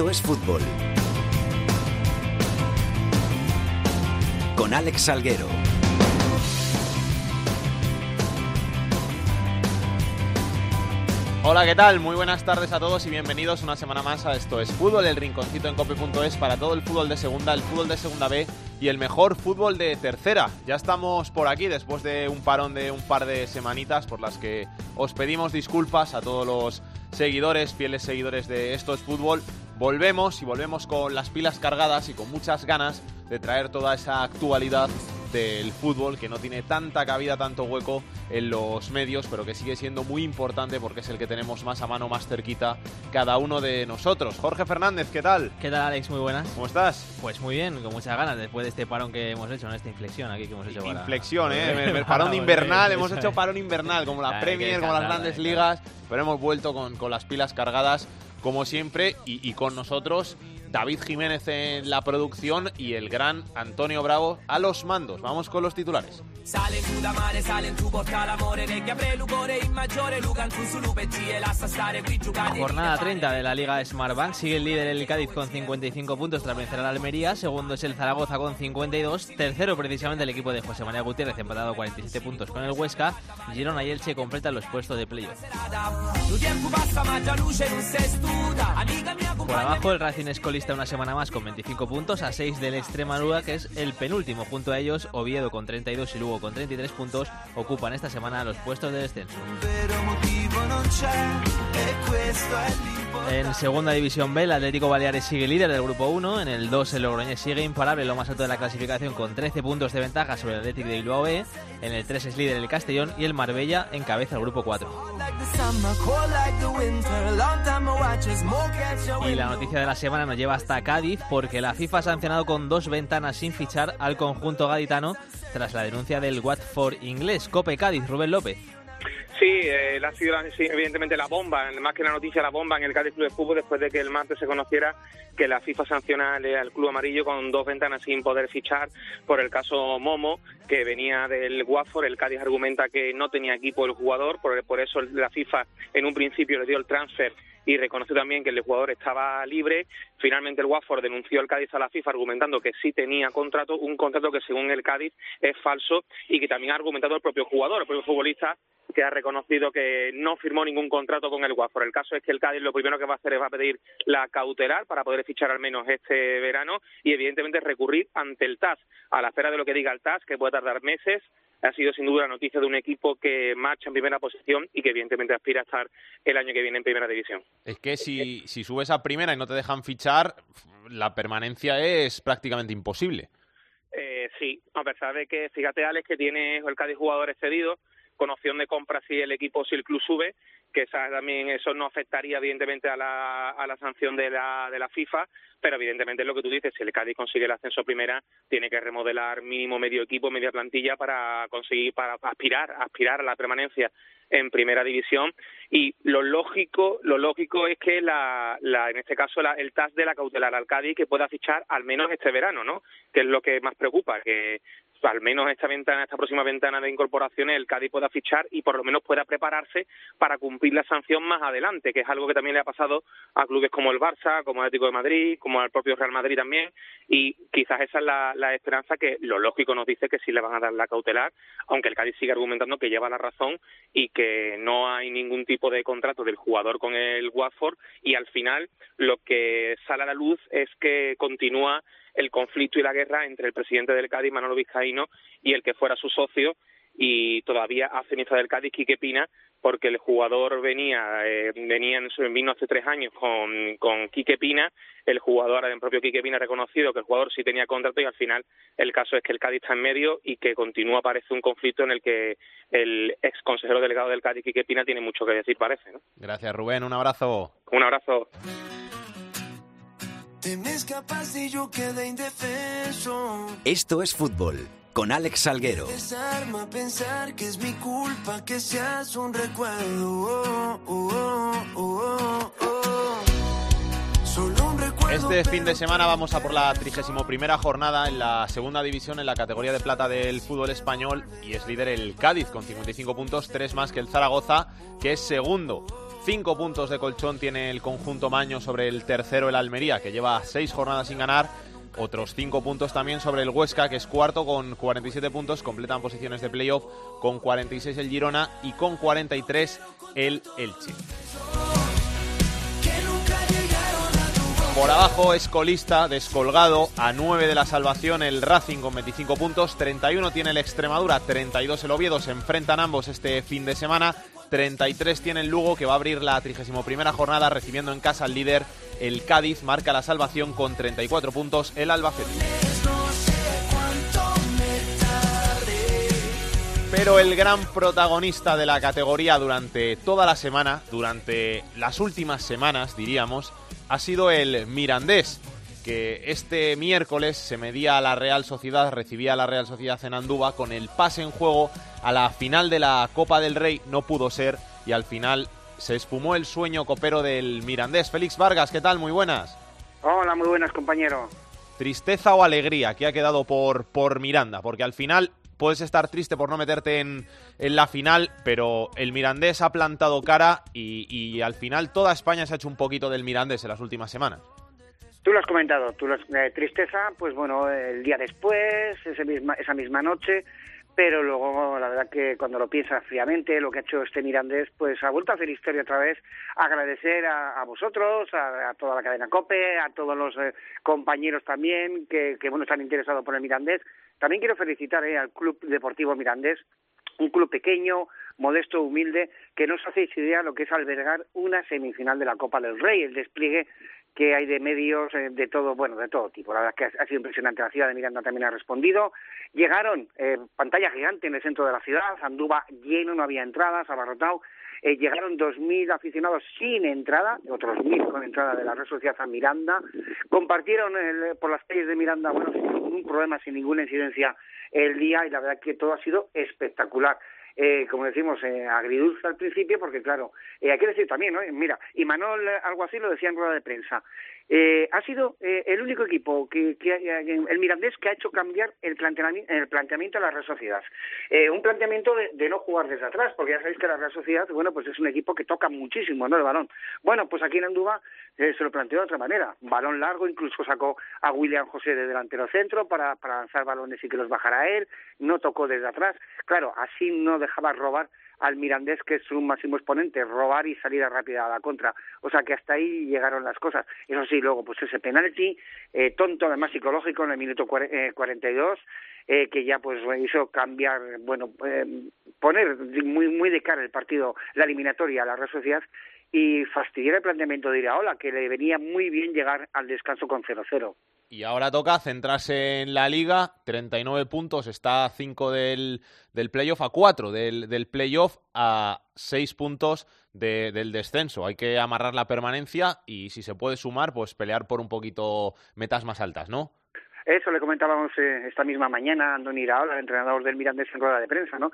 Esto es fútbol. Con Alex Salguero. Hola, ¿qué tal? Muy buenas tardes a todos y bienvenidos una semana más a Esto es Fútbol, el rinconcito en cope.es para todo el fútbol de segunda, el fútbol de segunda B y el mejor fútbol de tercera. Ya estamos por aquí después de un parón de un par de semanitas por las que os pedimos disculpas a todos los seguidores, fieles seguidores de Esto es Fútbol. Volvemos y volvemos con las pilas cargadas y con muchas ganas de traer toda esa actualidad del fútbol que no tiene tanta cabida, tanto hueco en los medios, pero que sigue siendo muy importante porque es el que tenemos más a mano, más cerquita cada uno de nosotros. Jorge Fernández, ¿qué tal? ¿Qué tal, Alex? Muy buenas. ¿Cómo estás? Pues muy bien, con muchas ganas después de este parón que hemos hecho, ¿no? esta inflexión aquí que hemos hecho. Para... Inflexión, ¿eh? parón invernal, hemos hecho parón invernal, como la Premier, como las grandes ligas, pero hemos vuelto con, con las pilas cargadas como siempre, y, y, con nosotros David Jiménez en la producción y el gran Antonio Bravo a los mandos. Vamos con los titulares. Jornada 30 de la Liga Smartbank. Sigue el líder el Cádiz con 55 puntos tras vencer al Almería. Segundo es el Zaragoza con 52. Tercero precisamente el equipo de José María Gutiérrez empatado 47 puntos con el Huesca. Girona y Elche completan los puestos de playoff. Por abajo el Racing es colista una semana más con 25 puntos a 6 del Extremadura que es el penúltimo. Junto a ellos Oviedo con 32 y Lugo con 33 puntos ocupan esta semana los puestos de descenso. En segunda división B, el Atlético Baleares sigue líder del grupo 1. En el 2, el Logroñés sigue imparable, lo más alto de la clasificación, con 13 puntos de ventaja sobre el Atlético de Bilbao. En el 3 es líder el Castellón y el Marbella encabeza el grupo 4. Y la noticia de la semana nos lleva hasta Cádiz porque la FIFA ha sancionado con dos ventanas sin fichar al conjunto gaditano tras la denuncia del Watford inglés. Cope Cádiz, Rubén López. Sí, eh, ha sido evidentemente la bomba, más que la noticia, la bomba en el Cádiz Club de Fútbol después de que el martes se conociera que la FIFA sanciona al Club Amarillo con dos ventanas sin poder fichar por el caso Momo, que venía del Watford. El Cádiz argumenta que no tenía equipo el jugador, por, por eso la FIFA en un principio le dio el transfer y reconoció también que el jugador estaba libre. Finalmente el Watford denunció al Cádiz a la FIFA argumentando que sí tenía contrato, un contrato que según el Cádiz es falso y que también ha argumentado el propio jugador, el propio futbolista que ha reconocido que no firmó ningún contrato con el Watford. El caso es que el Cádiz lo primero que va a hacer es va a pedir la cautelar para poder fichar al menos este verano y evidentemente recurrir ante el TAS a la espera de lo que diga el TAS, que puede tardar meses ha sido sin duda la noticia de un equipo que marcha en primera posición y que evidentemente aspira a estar el año que viene en primera división. Es que si, si subes a primera y no te dejan fichar, la permanencia es prácticamente imposible. Eh, sí, a pesar de que, fíjate Alex, que tiene el Cádiz jugadores cedidos, con opción de compra si el equipo, si el club sube, que esa, también eso no afectaría evidentemente a la, a la sanción de la, de la FIFA, pero evidentemente es lo que tú dices, si el Cádiz consigue el ascenso primera, tiene que remodelar mínimo medio equipo, media plantilla para conseguir, para aspirar, aspirar a la permanencia en primera división. Y lo lógico lo lógico es que la, la en este caso la, el TAS de la cautelar al Cádiz que pueda fichar al menos este verano no que es lo que más preocupa que al menos esta ventana, esta próxima ventana de incorporaciones, el Cádiz pueda fichar y por lo menos pueda prepararse para cumplir la sanción más adelante, que es algo que también le ha pasado a clubes como el Barça, como el Atlético de Madrid, como al propio Real Madrid también, y quizás esa es la, la esperanza que lo lógico nos dice que sí le van a dar la cautelar, aunque el Cádiz sigue argumentando que lleva la razón y que no hay ningún tipo de contrato del jugador con el Watford. Y al final lo que sale a la luz es que continúa el conflicto y la guerra entre el presidente del Cádiz, Manolo Vizcaíno, y el que fuera su socio, y todavía a ceniza del Cádiz, Quique Pina, porque el jugador venía, eh, venía en, vino hace tres años con, con Quique Pina, el jugador, el propio Quique Pina ha reconocido que el jugador sí tenía contrato y al final el caso es que el Cádiz está en medio y que continúa, parece, un conflicto en el que el ex consejero delegado del Cádiz, Quique Pina, tiene mucho que decir, parece. ¿no? Gracias, Rubén, un abrazo. Un abrazo. Te me escapas y yo quedé indefenso. Esto es fútbol con Alex Salguero. Desarma pensar que es mi culpa que seas un recuerdo. Oh, oh, oh, este fin de semana vamos a por la 31 primera jornada en la segunda división en la categoría de plata del fútbol español y es líder el Cádiz con 55 puntos, tres más que el Zaragoza, que es segundo. Cinco puntos de colchón tiene el conjunto Maño sobre el tercero, el Almería, que lleva seis jornadas sin ganar. Otros cinco puntos también sobre el Huesca, que es cuarto con 47 puntos, completan posiciones de playoff con 46 el Girona y con 43 el Elche. Por abajo es colista, descolgado, a 9 de la salvación el Racing con 25 puntos, 31 tiene el Extremadura, 32 el Oviedo, se enfrentan ambos este fin de semana, 33 tiene el Lugo que va a abrir la 31 jornada recibiendo en casa al líder el Cádiz, marca la salvación con 34 puntos el Albacete. Pero el gran protagonista de la categoría durante toda la semana, durante las últimas semanas diríamos, ha sido el Mirandés, que este miércoles se medía a la Real Sociedad, recibía a la Real Sociedad en Andúba con el pase en juego a la final de la Copa del Rey, no pudo ser y al final se espumó el sueño copero del Mirandés. Félix Vargas, ¿qué tal? Muy buenas. Hola, muy buenas, compañero. ¿Tristeza o alegría que ha quedado por, por Miranda? Porque al final puedes estar triste por no meterte en, la final, pero el Mirandés ha plantado cara y, al final toda España se ha hecho un poquito del Mirandés en las últimas semanas. Tú lo has comentado, tú eh, tristeza, pues bueno, el día después, ese misma, esa misma noche, pero luego la verdad que cuando lo piensas fríamente, lo que ha hecho este Mirandés, pues ha vuelto a hacer historia otra vez, agradecer a, vosotros, a, toda la cadena COPE, a todos los eh, compañeros también que, que, bueno, están interesados por el Mirandés, también quiero felicitar eh, al Club Deportivo Mirandés, un club pequeño, modesto, humilde, que no os hacéis idea lo que es albergar una semifinal de la Copa del Rey, el despliegue que hay de medios eh, de todo, bueno, de todo tipo. La verdad es que ha, sido impresionante. La ciudad de Miranda también ha respondido. Llegaron, eh, pantalla gigante en el centro de la ciudad, Anduba lleno, no había entradas, abarrotado. Eh, llegaron 2.000 aficionados sin entrada, otros 1.000 con entrada de la Red Social a Miranda. Compartieron por las calles de Miranda, bueno, sin ningún problema, sin ninguna incidencia el día y la verdad que todo ha sido espectacular. Eh, como decimos, eh, agridulce al principio, porque claro, eh, hay que decir también, ¿no? Mira, y Manol algo así lo decía en rueda de prensa, eh, ha sido eh, el único equipo que, que, el Mirandés que ha hecho cambiar el planteamiento, el planteamiento de la Real Sociedad. Eh, un planteamiento de, no jugar desde atrás, porque ya sabéis que la Real Sociedad, bueno, pues es un equipo que toca muchísimo, ¿no? El balón. Bueno, pues aquí en Andúba se lo planteó de otra manera. Balón largo, incluso sacó a William José de delantero centro para, para lanzar balones y que los bajara él. No tocó desde atrás. Claro, así no dejaba robar al Mirandés, que es un máximo exponente, robar y salida rápida a la contra. O sea que hasta ahí llegaron las cosas. Eso sí, luego pues ese penalti, eh, tonto además psicológico en el minuto 42, eh, que ya pues hizo cambiar, bueno, eh, poner muy, muy de cara el partido, la eliminatoria a la Real Sociedad y fastidiar el planteamiento de Iraola, que le venía muy bien llegar al descanso con 0-0. Y ahora toca centrarse en la liga, 39 puntos, está a 5 del, del playoff, a 4 del, del playoff, a 6 puntos del descenso. Hay que amarrar la permanencia y si se puede sumar, pues pelear por un poquito metas más altas, ¿no? Eso le comentábamos eh, esta misma mañana a Andoni Iraola, el entrenador del Mirandés en rueda de prensa, ¿no?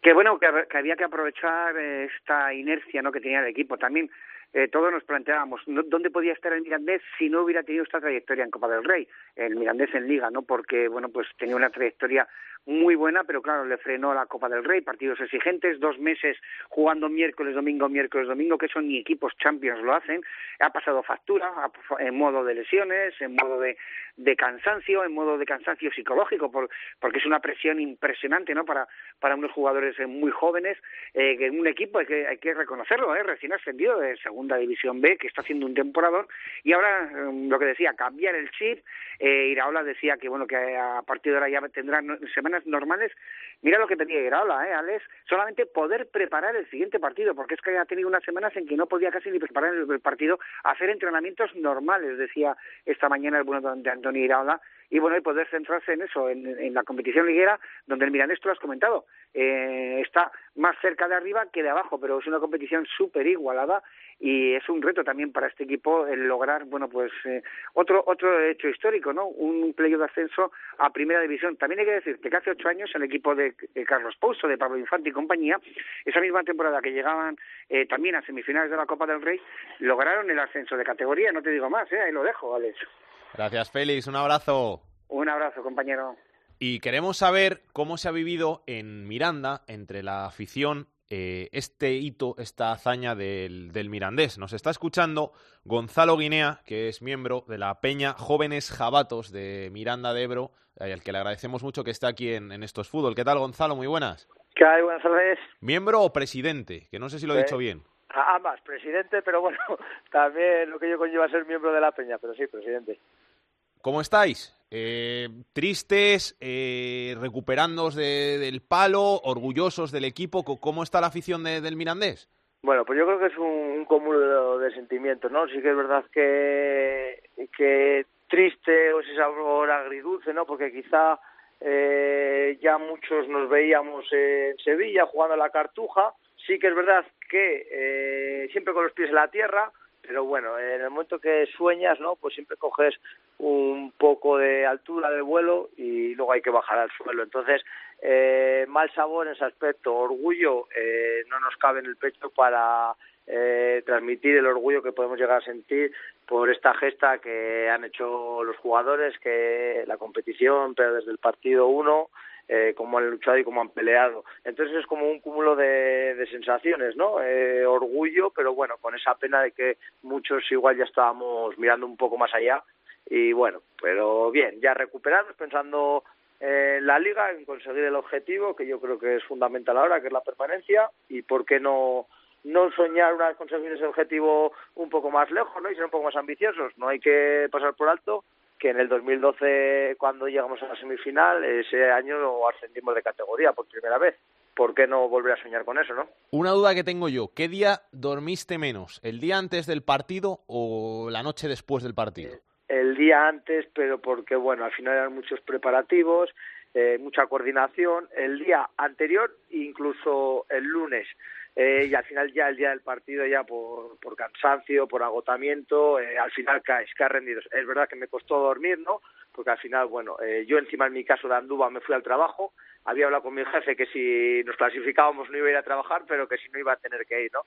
Que bueno, que, había que aprovechar eh, esta inercia ¿no? que tenía el equipo. También eh, todos nos planteábamos dónde podía estar el Mirandés si no hubiera tenido esta trayectoria en Copa del Rey, el Mirandés en Liga, ¿no? Porque, bueno, pues tenía una trayectoria muy buena, pero claro, le frenó la Copa del Rey, partidos exigentes, dos meses jugando miércoles, domingo, miércoles, domingo, que son ni equipos Champions lo hacen, ha pasado factura en modo de lesiones, en modo de, de cansancio, en modo de cansancio psicológico, por, porque es una presión impresionante, ¿no? Para, para unos jugadores eh, muy jóvenes, eh, que en un equipo hay que, hay que reconocerlo, ¿eh? Recién ascendido de Segunda División B, que está haciendo un temporador, y ahora, em, lo que decía, cambiar el chip, eh, Iraola decía que, bueno, que a partir de ahora ya tendrán normales. Mira lo que pedía Iraola, ¿eh, Alex? Solamente poder preparar el siguiente partido, porque es que ha tenido unas semanas en que no podía casi ni preparar el, partido, hacer entrenamientos normales, decía esta mañana el bueno de Antonio Iraola, y bueno, y poder centrarse en eso, en, la competición liguera, donde el Milanés, tú lo has comentado, eh, está más cerca de arriba que de abajo, pero es una competición súper igualada y es un reto también para este equipo el lograr, bueno, pues eh, otro otro hecho histórico, ¿no? Un playo de ascenso a Primera División. También hay que decir que hace ocho años el equipo de, Carlos Pouso, de Pablo Infante y compañía, esa misma temporada que llegaban eh, también a semifinales de la Copa del Rey, lograron el ascenso de categoría, no te digo más, ¿eh? Ahí lo dejo, Alex. Gracias, Félix. Un abrazo. Un abrazo, compañero. Y queremos saber cómo se ha vivido en Miranda entre la afición eh, este hito, esta hazaña del, del, Mirandés. Nos está escuchando Gonzalo Guinea, que es miembro de la Peña Jóvenes Jabatos de Miranda de Ebro, al que le agradecemos mucho que esté aquí en, en Estos Fútbol. ¿Qué tal, Gonzalo? Muy buenas. ¿Qué hay? Buenas tardes. ¿Miembro o presidente? Que no sé si lo he dicho bien. Ambas, presidente, pero bueno, también lo que yo conlleva ser miembro de la Peña, pero sí, presidente. ¿Cómo estáis? Eh, ¿Tristes? Eh, ¿Recuperándoos del palo? ¿Orgullosos del equipo? ¿Cómo está la afición del Mirandés? Bueno, pues yo creo que es un, cúmulo de, sentimientos, ¿no? Sí que es verdad que, que triste o ese sabor agridulce, ¿no? Porque quizá eh, ya muchos nos veíamos en Sevilla jugando a la cartuja. Sí que es verdad que eh, siempre con los pies en la tierra, pero bueno, en el momento que sueñas, ¿no? Pues siempre coges un poco de altura de vuelo y luego hay que bajar al suelo. Entonces, eh, mal sabor en ese aspecto, orgullo eh, no nos cabe en el pecho para eh, transmitir el orgullo que podemos llegar a sentir por esta gesta que han hecho los jugadores, que la competición, pero desde el partido uno, eh, cómo han luchado y cómo han peleado. Entonces es como un cúmulo de, sensaciones, ¿no? Eh, orgullo, pero bueno, con esa pena de que muchos igual ya estábamos mirando un poco más allá. Y bueno, pero bien, ya recuperados, pensando en la liga, en conseguir el objetivo, que yo creo que es fundamental ahora, que es la permanencia, y por qué no no soñar una conseguir ese objetivo un poco más lejos, ¿no? Y ser un poco más ambiciosos. No hay que pasar por alto que en el 2012, cuando llegamos a la semifinal, ese año ascendimos de categoría por primera vez. ¿Por qué no volver a soñar con eso, no? Una duda que tengo yo, ¿qué día dormiste menos? ¿El día antes del partido o la noche después del partido? El día antes, pero porque, bueno, al final eran muchos preparativos, eh, mucha coordinación. El día anterior, incluso el lunes, eh, y al final ya el día del partido ya por, por cansancio, por agotamiento, eh, al final caes, caes rendido. Es verdad que me costó dormir, ¿no? Porque al final, bueno, eh, yo encima en mi caso de Andúba me fui al trabajo, había hablado con mi jefe que si nos clasificábamos no iba a ir a trabajar, pero que si no iba a tener que ir, ¿no?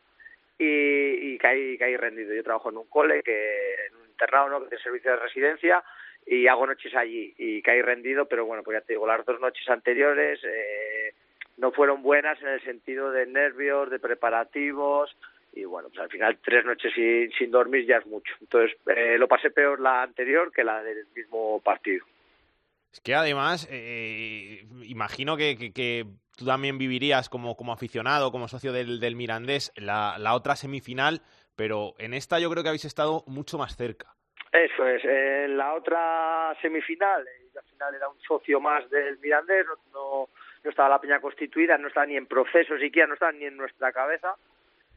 Y, y caí, caí rendido. Yo trabajo en un cole, que en un internado, ¿no? Que tiene servicio de residencia y hago noches allí y caí rendido, pero bueno, pues ya te digo, las dos noches anteriores... Eh, no fueron buenas en el sentido de nervios, de preparativos y bueno, pues al final tres noches sin, sin dormir ya es mucho. Entonces eh, lo pasé peor la anterior que la del mismo partido. Es que además, eh, imagino que, que, tú también vivirías como, como aficionado, como socio del, del Mirandés, la, la otra semifinal, pero en esta yo creo que habéis estado mucho más cerca. Eso es, en la otra semifinal, y al final era un socio más del Mirandés, no no estaba la peña constituida, no estaba ni en proceso siquiera, no estaba ni en nuestra cabeza.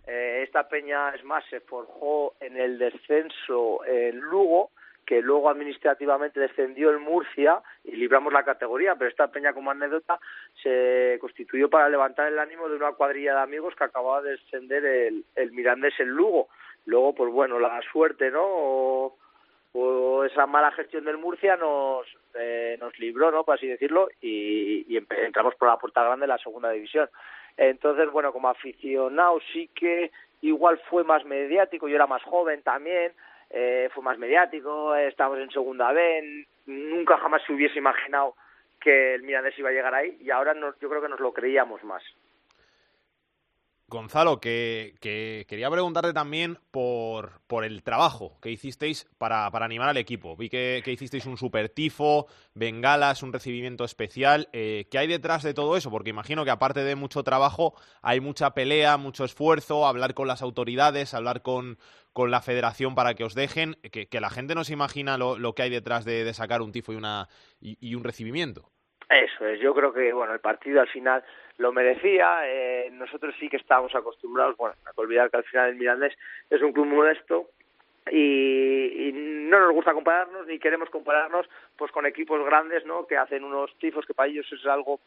Eh, esta peña, es más, se forjó en el descenso en Lugo, que luego administrativamente descendió el Murcia y libramos la categoría, pero esta peña como anécdota se constituyó para levantar el ánimo de una cuadrilla de amigos que acababa de descender el, el Mirandés en Lugo. Luego, pues bueno, la suerte, ¿no? Esa mala gestión del Murcia nos eh, nos libró, ¿no? Por así decirlo, y, y entramos por la puerta grande de la segunda división. Entonces, bueno, como aficionado sí que igual fue más mediático, yo era más joven también, eh, fue más mediático, estábamos en segunda B, nunca jamás se hubiese imaginado que el Mirandés iba a llegar ahí y ahora nos, yo creo que nos lo creíamos más. Gonzalo, que, quería preguntarte también por, por el trabajo que hicisteis para, para animar al equipo. Vi que, hicisteis un super tifo, bengalas, un recibimiento especial. Eh, ¿Qué hay detrás de todo eso? Porque imagino que aparte de mucho trabajo, hay mucha pelea, mucho esfuerzo, hablar con las autoridades, hablar con, con la federación para que os dejen, que, la gente no se imagina lo, lo que hay detrás de, sacar un tifo y, una, y un recibimiento. Eso es, yo creo que bueno el partido al final lo merecía, eh, nosotros sí que estábamos acostumbrados, bueno, a olvidar que al final el Mirandés es un club modesto y, y, no nos gusta compararnos ni queremos compararnos pues con equipos grandes, ¿no? Que hacen unos tifos que para ellos es algo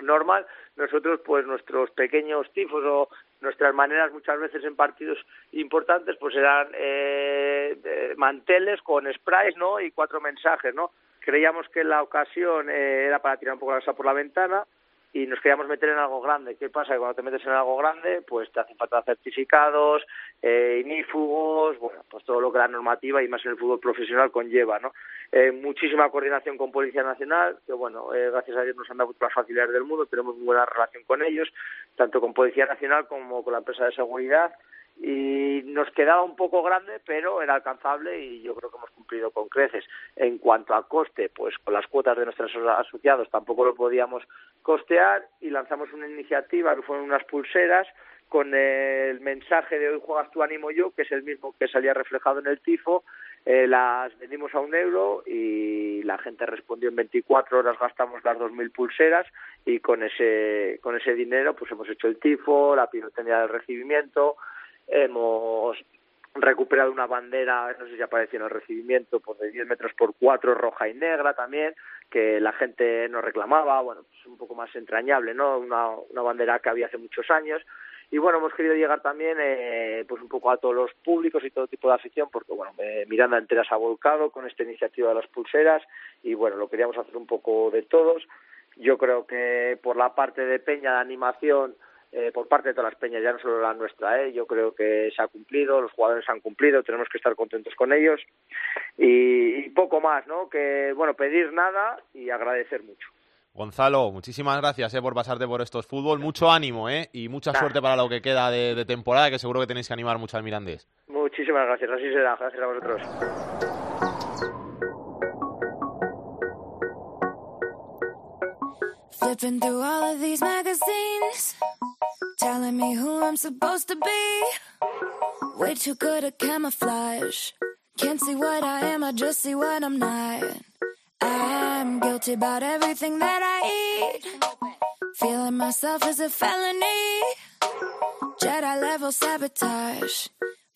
normal, nosotros pues nuestros pequeños tifos o nuestras maneras muchas veces en partidos importantes pues eran eh, manteles con sprays, ¿no? Y cuatro mensajes, ¿no? Creíamos que la ocasión eh, era para tirar un poco la casa por la ventana y nos queríamos meter en algo grande. ¿Qué pasa? Que cuando te metes en algo grande, pues te hacen falta certificados, eh, inífugos, bueno, pues todo lo que la normativa y más en el fútbol profesional conlleva, ¿no? Eh, muchísima coordinación con Policía Nacional, que bueno, eh, gracias a Dios nos han dado todas las facilidades del mundo, tenemos muy buena relación con ellos, tanto con Policía Nacional como con la empresa de seguridad, y nos quedaba un poco grande, pero era alcanzable y yo creo que hemos cumplido con creces. En cuanto a coste, pues con las cuotas de nuestros asociados tampoco lo podíamos costear y lanzamos una iniciativa que fueron unas pulseras con el mensaje de hoy juegas tu ánimo yo, que es el mismo que salía reflejado en el tifo, eh, las vendimos a un euro y la gente respondió en 24 horas gastamos las 2.000 pulseras y con ese, con ese dinero pues hemos hecho el tifo, la pirotecnia del recibimiento, Hemos recuperado una bandera, no sé si apareció en el recibimiento, pues de 10 metros por 4, roja y negra también, que la gente nos reclamaba, bueno, pues un poco más entrañable, ¿no? Una, una bandera que había hace muchos años. Y bueno, hemos querido llegar también eh, pues un poco a todos los públicos y todo tipo de afición, porque bueno, Miranda entera ha volcado con esta iniciativa de las pulseras y bueno, lo queríamos hacer un poco de todos. Yo creo que por la parte de Peña de animación, eh, por parte de todas las peñas, ya no solo la nuestra. ¿eh? Yo creo que se ha cumplido, los jugadores han cumplido, tenemos que estar contentos con ellos y, poco más, ¿no? Que, bueno, pedir nada y agradecer mucho. Gonzalo, muchísimas gracias eh, por pasarte por estos fútbol. Mucho ánimo eh, y mucha suerte para lo que queda de, temporada, que seguro que tenéis que animar mucho al Mirandés. Muchísimas gracias, así será. Gracias a vosotros. Telling me who I'm supposed to be. Way too good at camouflage. Can't see what I am, I just see what I'm not. I'm guilty about everything that I eat. Feeling myself is a felony. Jedi level sabotage.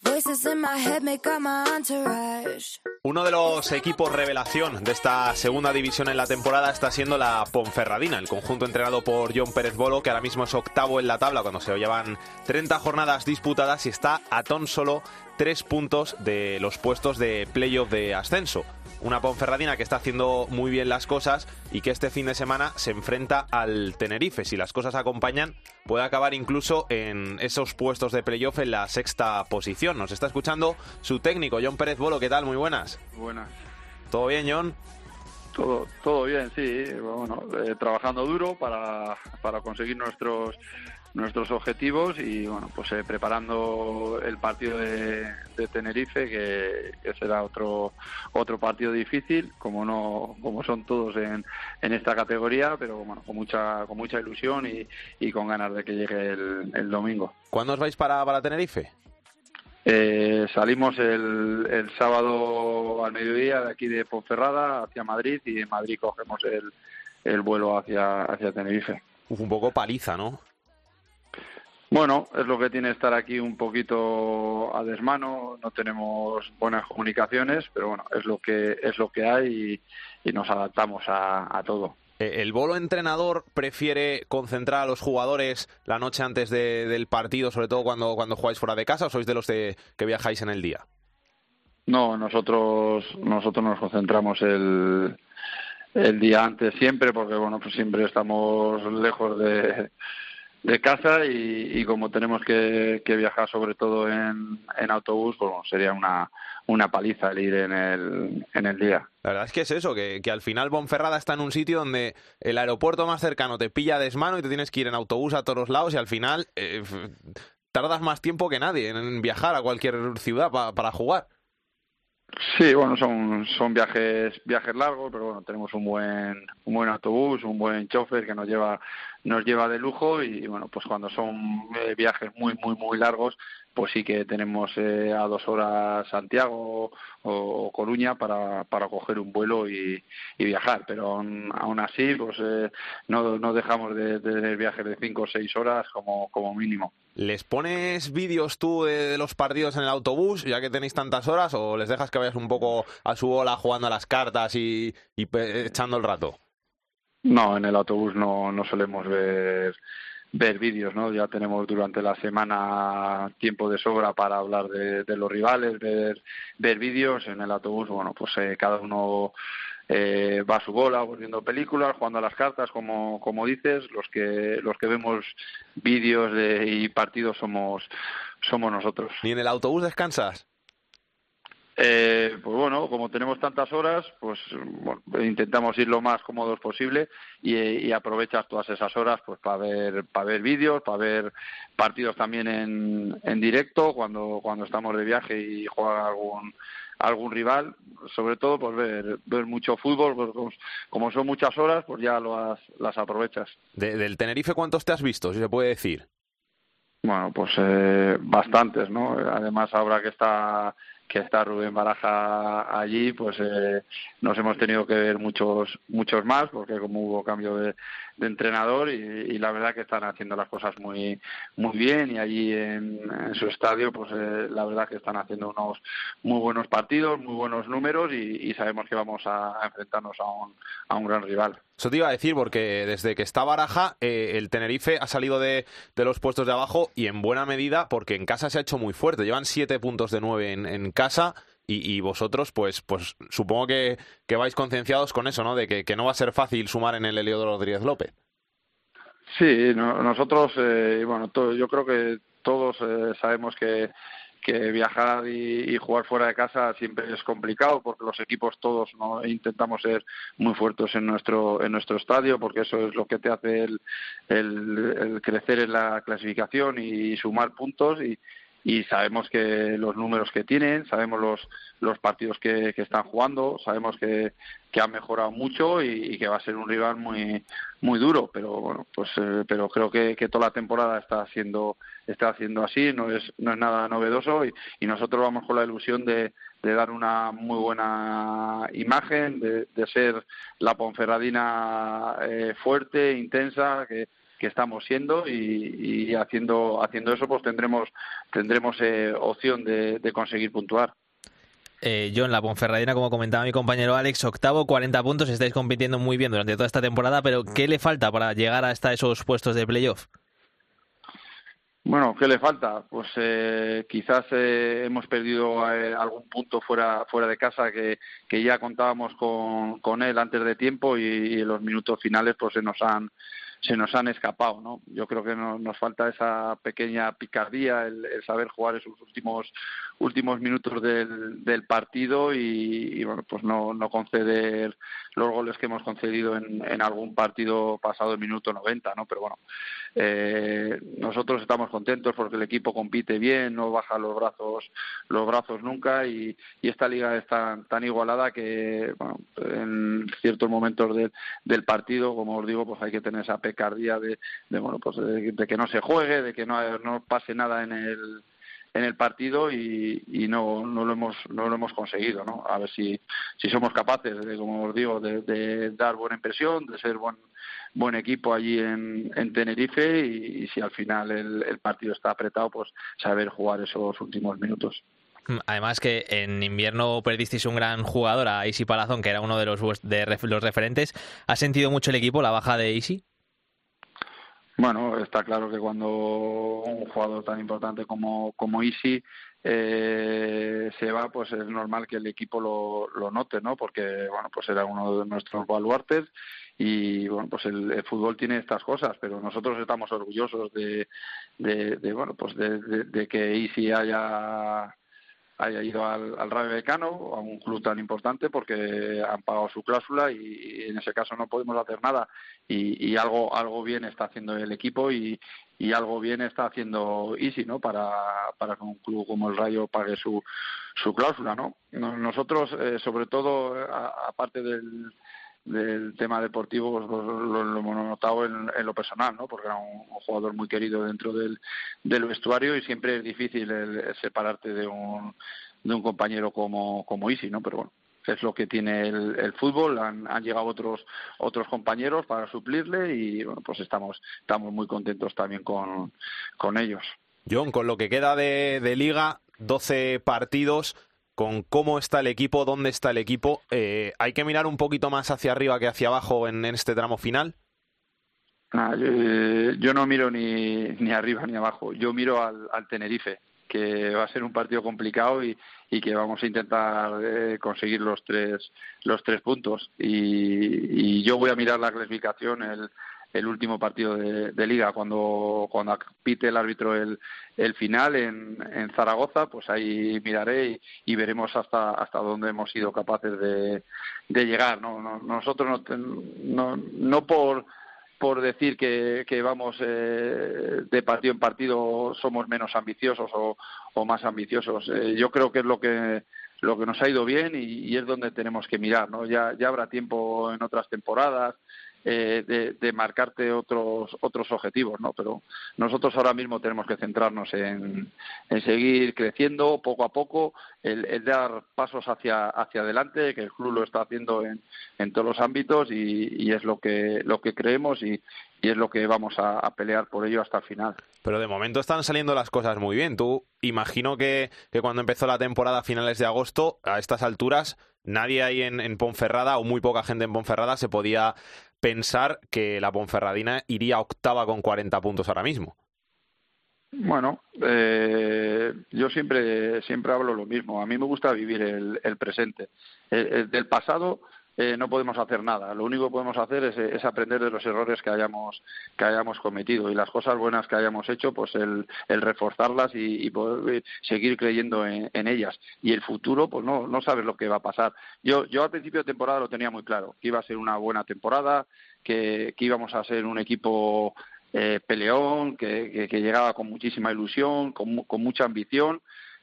Voices in my head make up my entourage. Uno de los equipos revelación de esta segunda división en la temporada está siendo la Ponferradina, el conjunto entrenado por John Pérez Bolo, que ahora mismo es octavo en la tabla cuando se llevan 30 jornadas disputadas y está a tan solo tres puntos de los puestos de playoff de ascenso. Una Ponferradina que está haciendo muy bien las cosas y que este fin de semana se enfrenta al Tenerife. Si las cosas acompañan, puede acabar incluso en esos puestos de playoff en la sexta posición. Nos está escuchando su técnico, John Pérez Bolo. ¿Qué tal? Muy buenas. Buenas. ¿Todo bien, John? Todo, todo bien, sí. Bueno, eh, trabajando duro para, para conseguir nuestros nuestros objetivos y bueno pues eh, preparando el partido de, Tenerife que, será otro otro partido difícil como no como son todos en, en esta categoría pero bueno con mucha con mucha ilusión y, y con ganas de que llegue el, el domingo ¿Cuándo os vais para, para Tenerife? Eh, salimos el, el sábado al mediodía de aquí de Ponferrada hacia Madrid y en Madrid cogemos el, el vuelo hacia, hacia Tenerife. un poco paliza, ¿no? Bueno, es lo que tiene estar aquí un poquito a desmano, no tenemos buenas comunicaciones, pero bueno, es lo que es lo que hay y, nos adaptamos a, todo. Eh, ¿El bolo entrenador prefiere concentrar a los jugadores la noche antes del partido, sobre todo cuando, cuando jugáis fuera de casa, o sois de los que viajáis en el día? No, nosotros, nosotros nos concentramos el, el día antes siempre, porque bueno, pues siempre estamos lejos de, de casa y, como tenemos que, viajar sobre todo en, autobús, pues sería una, una paliza el ir en el, en el día. La verdad es que es eso, que, que al final Bonferrada está en un sitio donde el aeropuerto más cercano te pilla desmano y te tienes que ir en autobús a todos lados y al final eh, tardas más tiempo que nadie en viajar a cualquier ciudad para jugar. Sí, bueno, son, son viajes viajes largos, pero bueno, tenemos un buen un buen autobús, un buen chofer que nos lleva nos lleva de lujo y bueno, pues cuando son eh, viajes muy muy muy largos, pues sí que tenemos eh, a dos horas Santiago o, Coruña para, para coger un vuelo y, viajar, pero aún, así pues eh, no, no dejamos de, tener viajes de cinco o seis horas como, como mínimo. ¿Les pones vídeos tú de, los partidos en el autobús, ya que tenéis tantas horas, o les dejas que vayas un poco a su bola jugando a las cartas y, echando el rato? No, en el autobús no, no solemos ver ver vídeos, ¿no? Ya tenemos durante la semana tiempo de sobra para hablar de, los rivales, ver, ver vídeos en el autobús, bueno, pues eh, cada uno eh, va a su bola, viendo películas, jugando a las cartas, como, como dices, los que, los que vemos vídeos y partidos somos, somos nosotros. ¿Ni en el autobús descansas? Eh, pues bueno, como tenemos tantas horas, pues intentamos ir lo más cómodos posible y, y, aprovechas todas esas horas pues para ver para ver vídeos, para ver partidos también en, en directo cuando cuando estamos de viaje y juega algún algún rival, sobre todo pues ver, ver mucho fútbol, pues, como son muchas horas, pues ya las, las aprovechas. ¿Del Tenerife cuántos te has visto, si se puede decir? Bueno, pues eh, bastantes, ¿no? Además, ahora que está que está Rubén Baraja allí, pues eh, nos hemos tenido que ver muchos muchos más, porque como hubo cambio de, entrenador y, la verdad que están haciendo las cosas muy muy bien y allí en, su estadio, pues eh, la verdad que están haciendo unos muy buenos partidos, muy buenos números y, sabemos que vamos a, enfrentarnos a un, a un gran rival. Eso te iba a decir, porque desde que está Baraja, eh, el Tenerife ha salido de, de, los puestos de abajo y en buena medida porque en casa se ha hecho muy fuerte. Llevan siete puntos de nueve en, en casa y, vosotros, pues, pues supongo que, que, vais concienciados con eso, ¿no? De que, que, no va a ser fácil sumar en el Heliodoro Rodríguez López. Sí, nosotros, eh, bueno, yo creo que todos eh, sabemos que, que viajar y, jugar fuera de casa siempre es complicado porque los equipos todos no intentamos ser muy fuertes en nuestro en nuestro estadio porque eso es lo que te hace el, el, el crecer en la clasificación y sumar puntos y, y sabemos que los números que tienen, sabemos los, los partidos que, que están jugando, sabemos que, que han mejorado mucho y, que va a ser un rival muy muy duro, pero bueno, pues eh, pero creo que, que, toda la temporada está haciendo está haciendo así, no es no es nada novedoso y, y nosotros vamos con la ilusión de, de dar una muy buena imagen, de, de ser la Ponferradina eh, fuerte, intensa, que que estamos siendo y, haciendo haciendo eso pues tendremos tendremos eh, opción de, conseguir puntuar. Eh, yo en la Ponferradina, como comentaba mi compañero Alex, octavo, 40 puntos, estáis compitiendo muy bien durante toda esta temporada, pero ¿qué le falta para llegar hasta esos puestos de playoff? Bueno, ¿qué le falta? Pues eh, quizás eh, hemos perdido algún punto fuera fuera de casa que, que ya contábamos con, con él antes de tiempo y, y, en los minutos finales pues se nos han se nos han escapado, ¿no? Yo creo que nos falta esa pequeña picardía, el, saber jugar esos últimos últimos minutos del, del partido y, bueno, pues no, no conceder los goles que hemos concedido en, en algún partido pasado el minuto 90, ¿no? Pero bueno, eh, nosotros estamos contentos porque el equipo compite bien, no baja los brazos los brazos nunca y, y esta liga es tan, tan igualada que bueno, en ciertos momentos del partido, como os digo, pues hay que tener esa de bueno, pues de, que no se juegue, de que no, no pase nada en el en el partido y, y no, no lo hemos no lo hemos conseguido no a ver si, si somos capaces de como os digo de, de dar buena impresión de ser buen buen equipo allí en, en Tenerife y, si al final el, el partido está apretado pues saber jugar esos últimos minutos Además que en invierno perdisteis un gran jugador a Isi Palazón, que era uno de los, de los referentes. ¿Ha sentido mucho el equipo la baja de Isi? Bueno, está claro que cuando un jugador tan importante como, como Isi eh, se va, pues es normal que el equipo lo, lo note, ¿no? Porque, bueno, pues era uno de nuestros baluartes y, bueno, pues el, fútbol tiene estas cosas, pero nosotros estamos orgullosos de, de, de bueno, pues de, de que Isi haya haya ido al, al Rayo Vallecano, a un club tan importante, porque han pagado su cláusula y, en ese caso no podemos hacer nada. Y, y, algo algo bien está haciendo el equipo y, y algo bien está haciendo Easy, ¿no? Para, para que un club como el Rayo pague su, su cláusula, ¿no? Nosotros, eh, sobre todo, aparte del del tema deportivo pues, lo, hemos notado en, lo personal, ¿no? Porque era un, jugador muy querido dentro del, vestuario y siempre es difícil el, separarte de un, de un compañero como, como Isi, ¿no? Pero bueno, es lo que tiene el, fútbol. Han, han, llegado otros otros compañeros para suplirle y bueno, pues estamos estamos muy contentos también con, con ellos. John, con lo que queda de, de liga, 12 partidos, con cómo está el equipo, dónde está el equipo. Eh, ¿Hay que mirar un poquito más hacia arriba que hacia abajo en, este tramo final? yo, no miro ni, ni arriba ni abajo, yo miro al, al Tenerife. que va a ser un partido complicado y, y que vamos a intentar eh, conseguir los tres los tres puntos y, y, yo voy a mirar la clasificación el, el último partido de, liga cuando cuando pite el árbitro el, el final en, en Zaragoza pues ahí miraré y, veremos hasta hasta dónde hemos sido capaces de, de llegar no, nosotros no, no no por por decir que, que vamos eh, de partido en partido somos menos ambiciosos o, o más ambiciosos. Eh, yo creo que es lo que lo que nos ha ido bien y, y, es donde tenemos que mirar. ¿no? Ya, ya habrá tiempo en otras temporadas eh, de, marcarte otros otros objetivos, ¿no? Pero nosotros ahora mismo tenemos que centrarnos en, en seguir creciendo poco a poco, el, dar pasos hacia hacia adelante, que el club lo está haciendo en, en todos los ámbitos y, y, es lo que lo que creemos y, y es lo que vamos a, a, pelear por ello hasta el final. Pero de momento están saliendo las cosas muy bien. Tú imagino que, que cuando empezó la temporada a finales de agosto, a estas alturas, nadie ahí en, en, Ponferrada o muy poca gente en Ponferrada se podía pensar que la Ponferradina iría octava con 40 puntos ahora mismo. Bueno, eh, yo siempre siempre hablo lo mismo. A mí me gusta vivir el, el presente. El, el, del pasado eh, no podemos hacer nada. Lo único que podemos hacer es, es, aprender de los errores que hayamos que hayamos cometido y las cosas buenas que hayamos hecho, pues el, el reforzarlas y, y, poder eh, seguir creyendo en, ellas. Y el futuro, pues no no sabes lo que va a pasar. Yo yo al principio de temporada lo tenía muy claro, que iba a ser una buena temporada, que, que íbamos a ser un equipo eh, peleón, que, que, que, llegaba con muchísima ilusión, con, con mucha ambición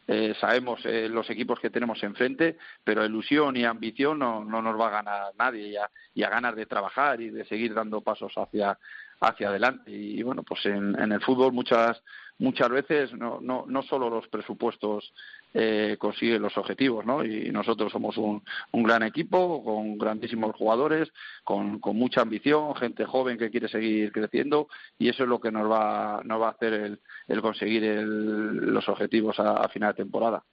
eh, sabemos eh, los equipos que tenemos enfrente, pero ilusión y ambición no, no nos va a ganar nadie y a, y a ganas de trabajar y de seguir dando pasos hacia, hacia adelante. Y, bueno, pues en, en el fútbol muchas muchas veces no, no, no solo los presupuestos eh, consiguen los objetivos, ¿no? Y nosotros somos un, un gran equipo con grandísimos jugadores, con, con, mucha ambición, gente joven que quiere seguir creciendo y eso es lo que nos va, nos va a hacer el, el conseguir el, los objetivos a, a final de temporada.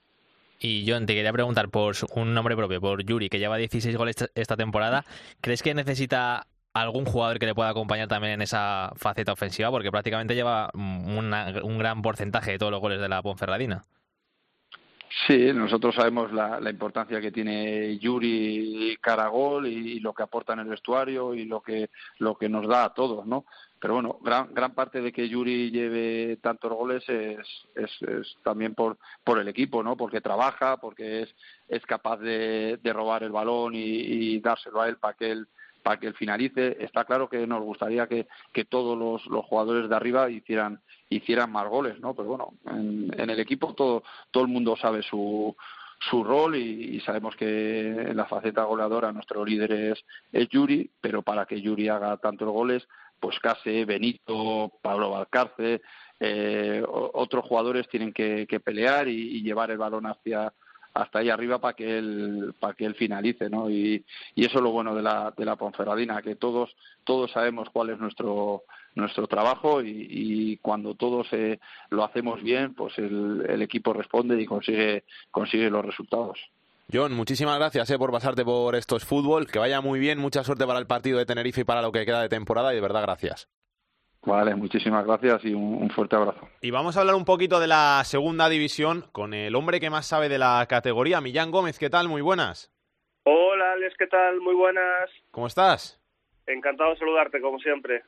Y John, te quería preguntar por un nombre propio, por Yuri, que lleva 16 goles esta temporada. ¿Crees que necesita algún jugador que le pueda acompañar también en esa faceta ofensiva, porque prácticamente lleva una, un gran porcentaje de todos los goles de la Ponferradina. Sí, nosotros sabemos la, la importancia que tiene Yuri Caragol y, y, lo que aporta en el vestuario y lo que lo que nos da a todos, ¿no? Pero bueno, gran gran parte de que Yuri lleve tantos goles es, es, es también por por el equipo, ¿no? Porque trabaja, porque es es capaz de, de robar el balón y, y dárselo a él para que él para que él finalice. Está claro que nos gustaría que, todos los, jugadores de arriba hicieran hicieran más goles, ¿no? Pero bueno, en, en el equipo todo todo el mundo sabe su su rol y, y, sabemos que en la faceta goleadora nuestro líder es, es Yuri, pero para que Yuri haga tantos goles, pues Case, Benito, Pablo Valcarce, eh, otros jugadores tienen que, que pelear y, y, llevar el balón hacia hasta ahí arriba para que él para que él finalice no y, y eso es lo bueno de la de la Ponferradina que todos todos sabemos cuál es nuestro nuestro trabajo y, cuando todos eh, lo hacemos bien pues el, el, equipo responde y consigue consigue los resultados John, muchísimas gracias eh, por pasarte por estos fútbol. Que vaya muy bien, mucha suerte para el partido de Tenerife y para lo que queda de temporada y de verdad gracias. Vale, muchísimas gracias y un, un, fuerte abrazo. Y vamos a hablar un poquito de la segunda división con el hombre que más sabe de la categoría, Millán Gómez. ¿Qué tal? Muy buenas. Hola, Alex, ¿qué tal? Muy buenas. ¿Cómo estás? Encantado de saludarte, como siempre.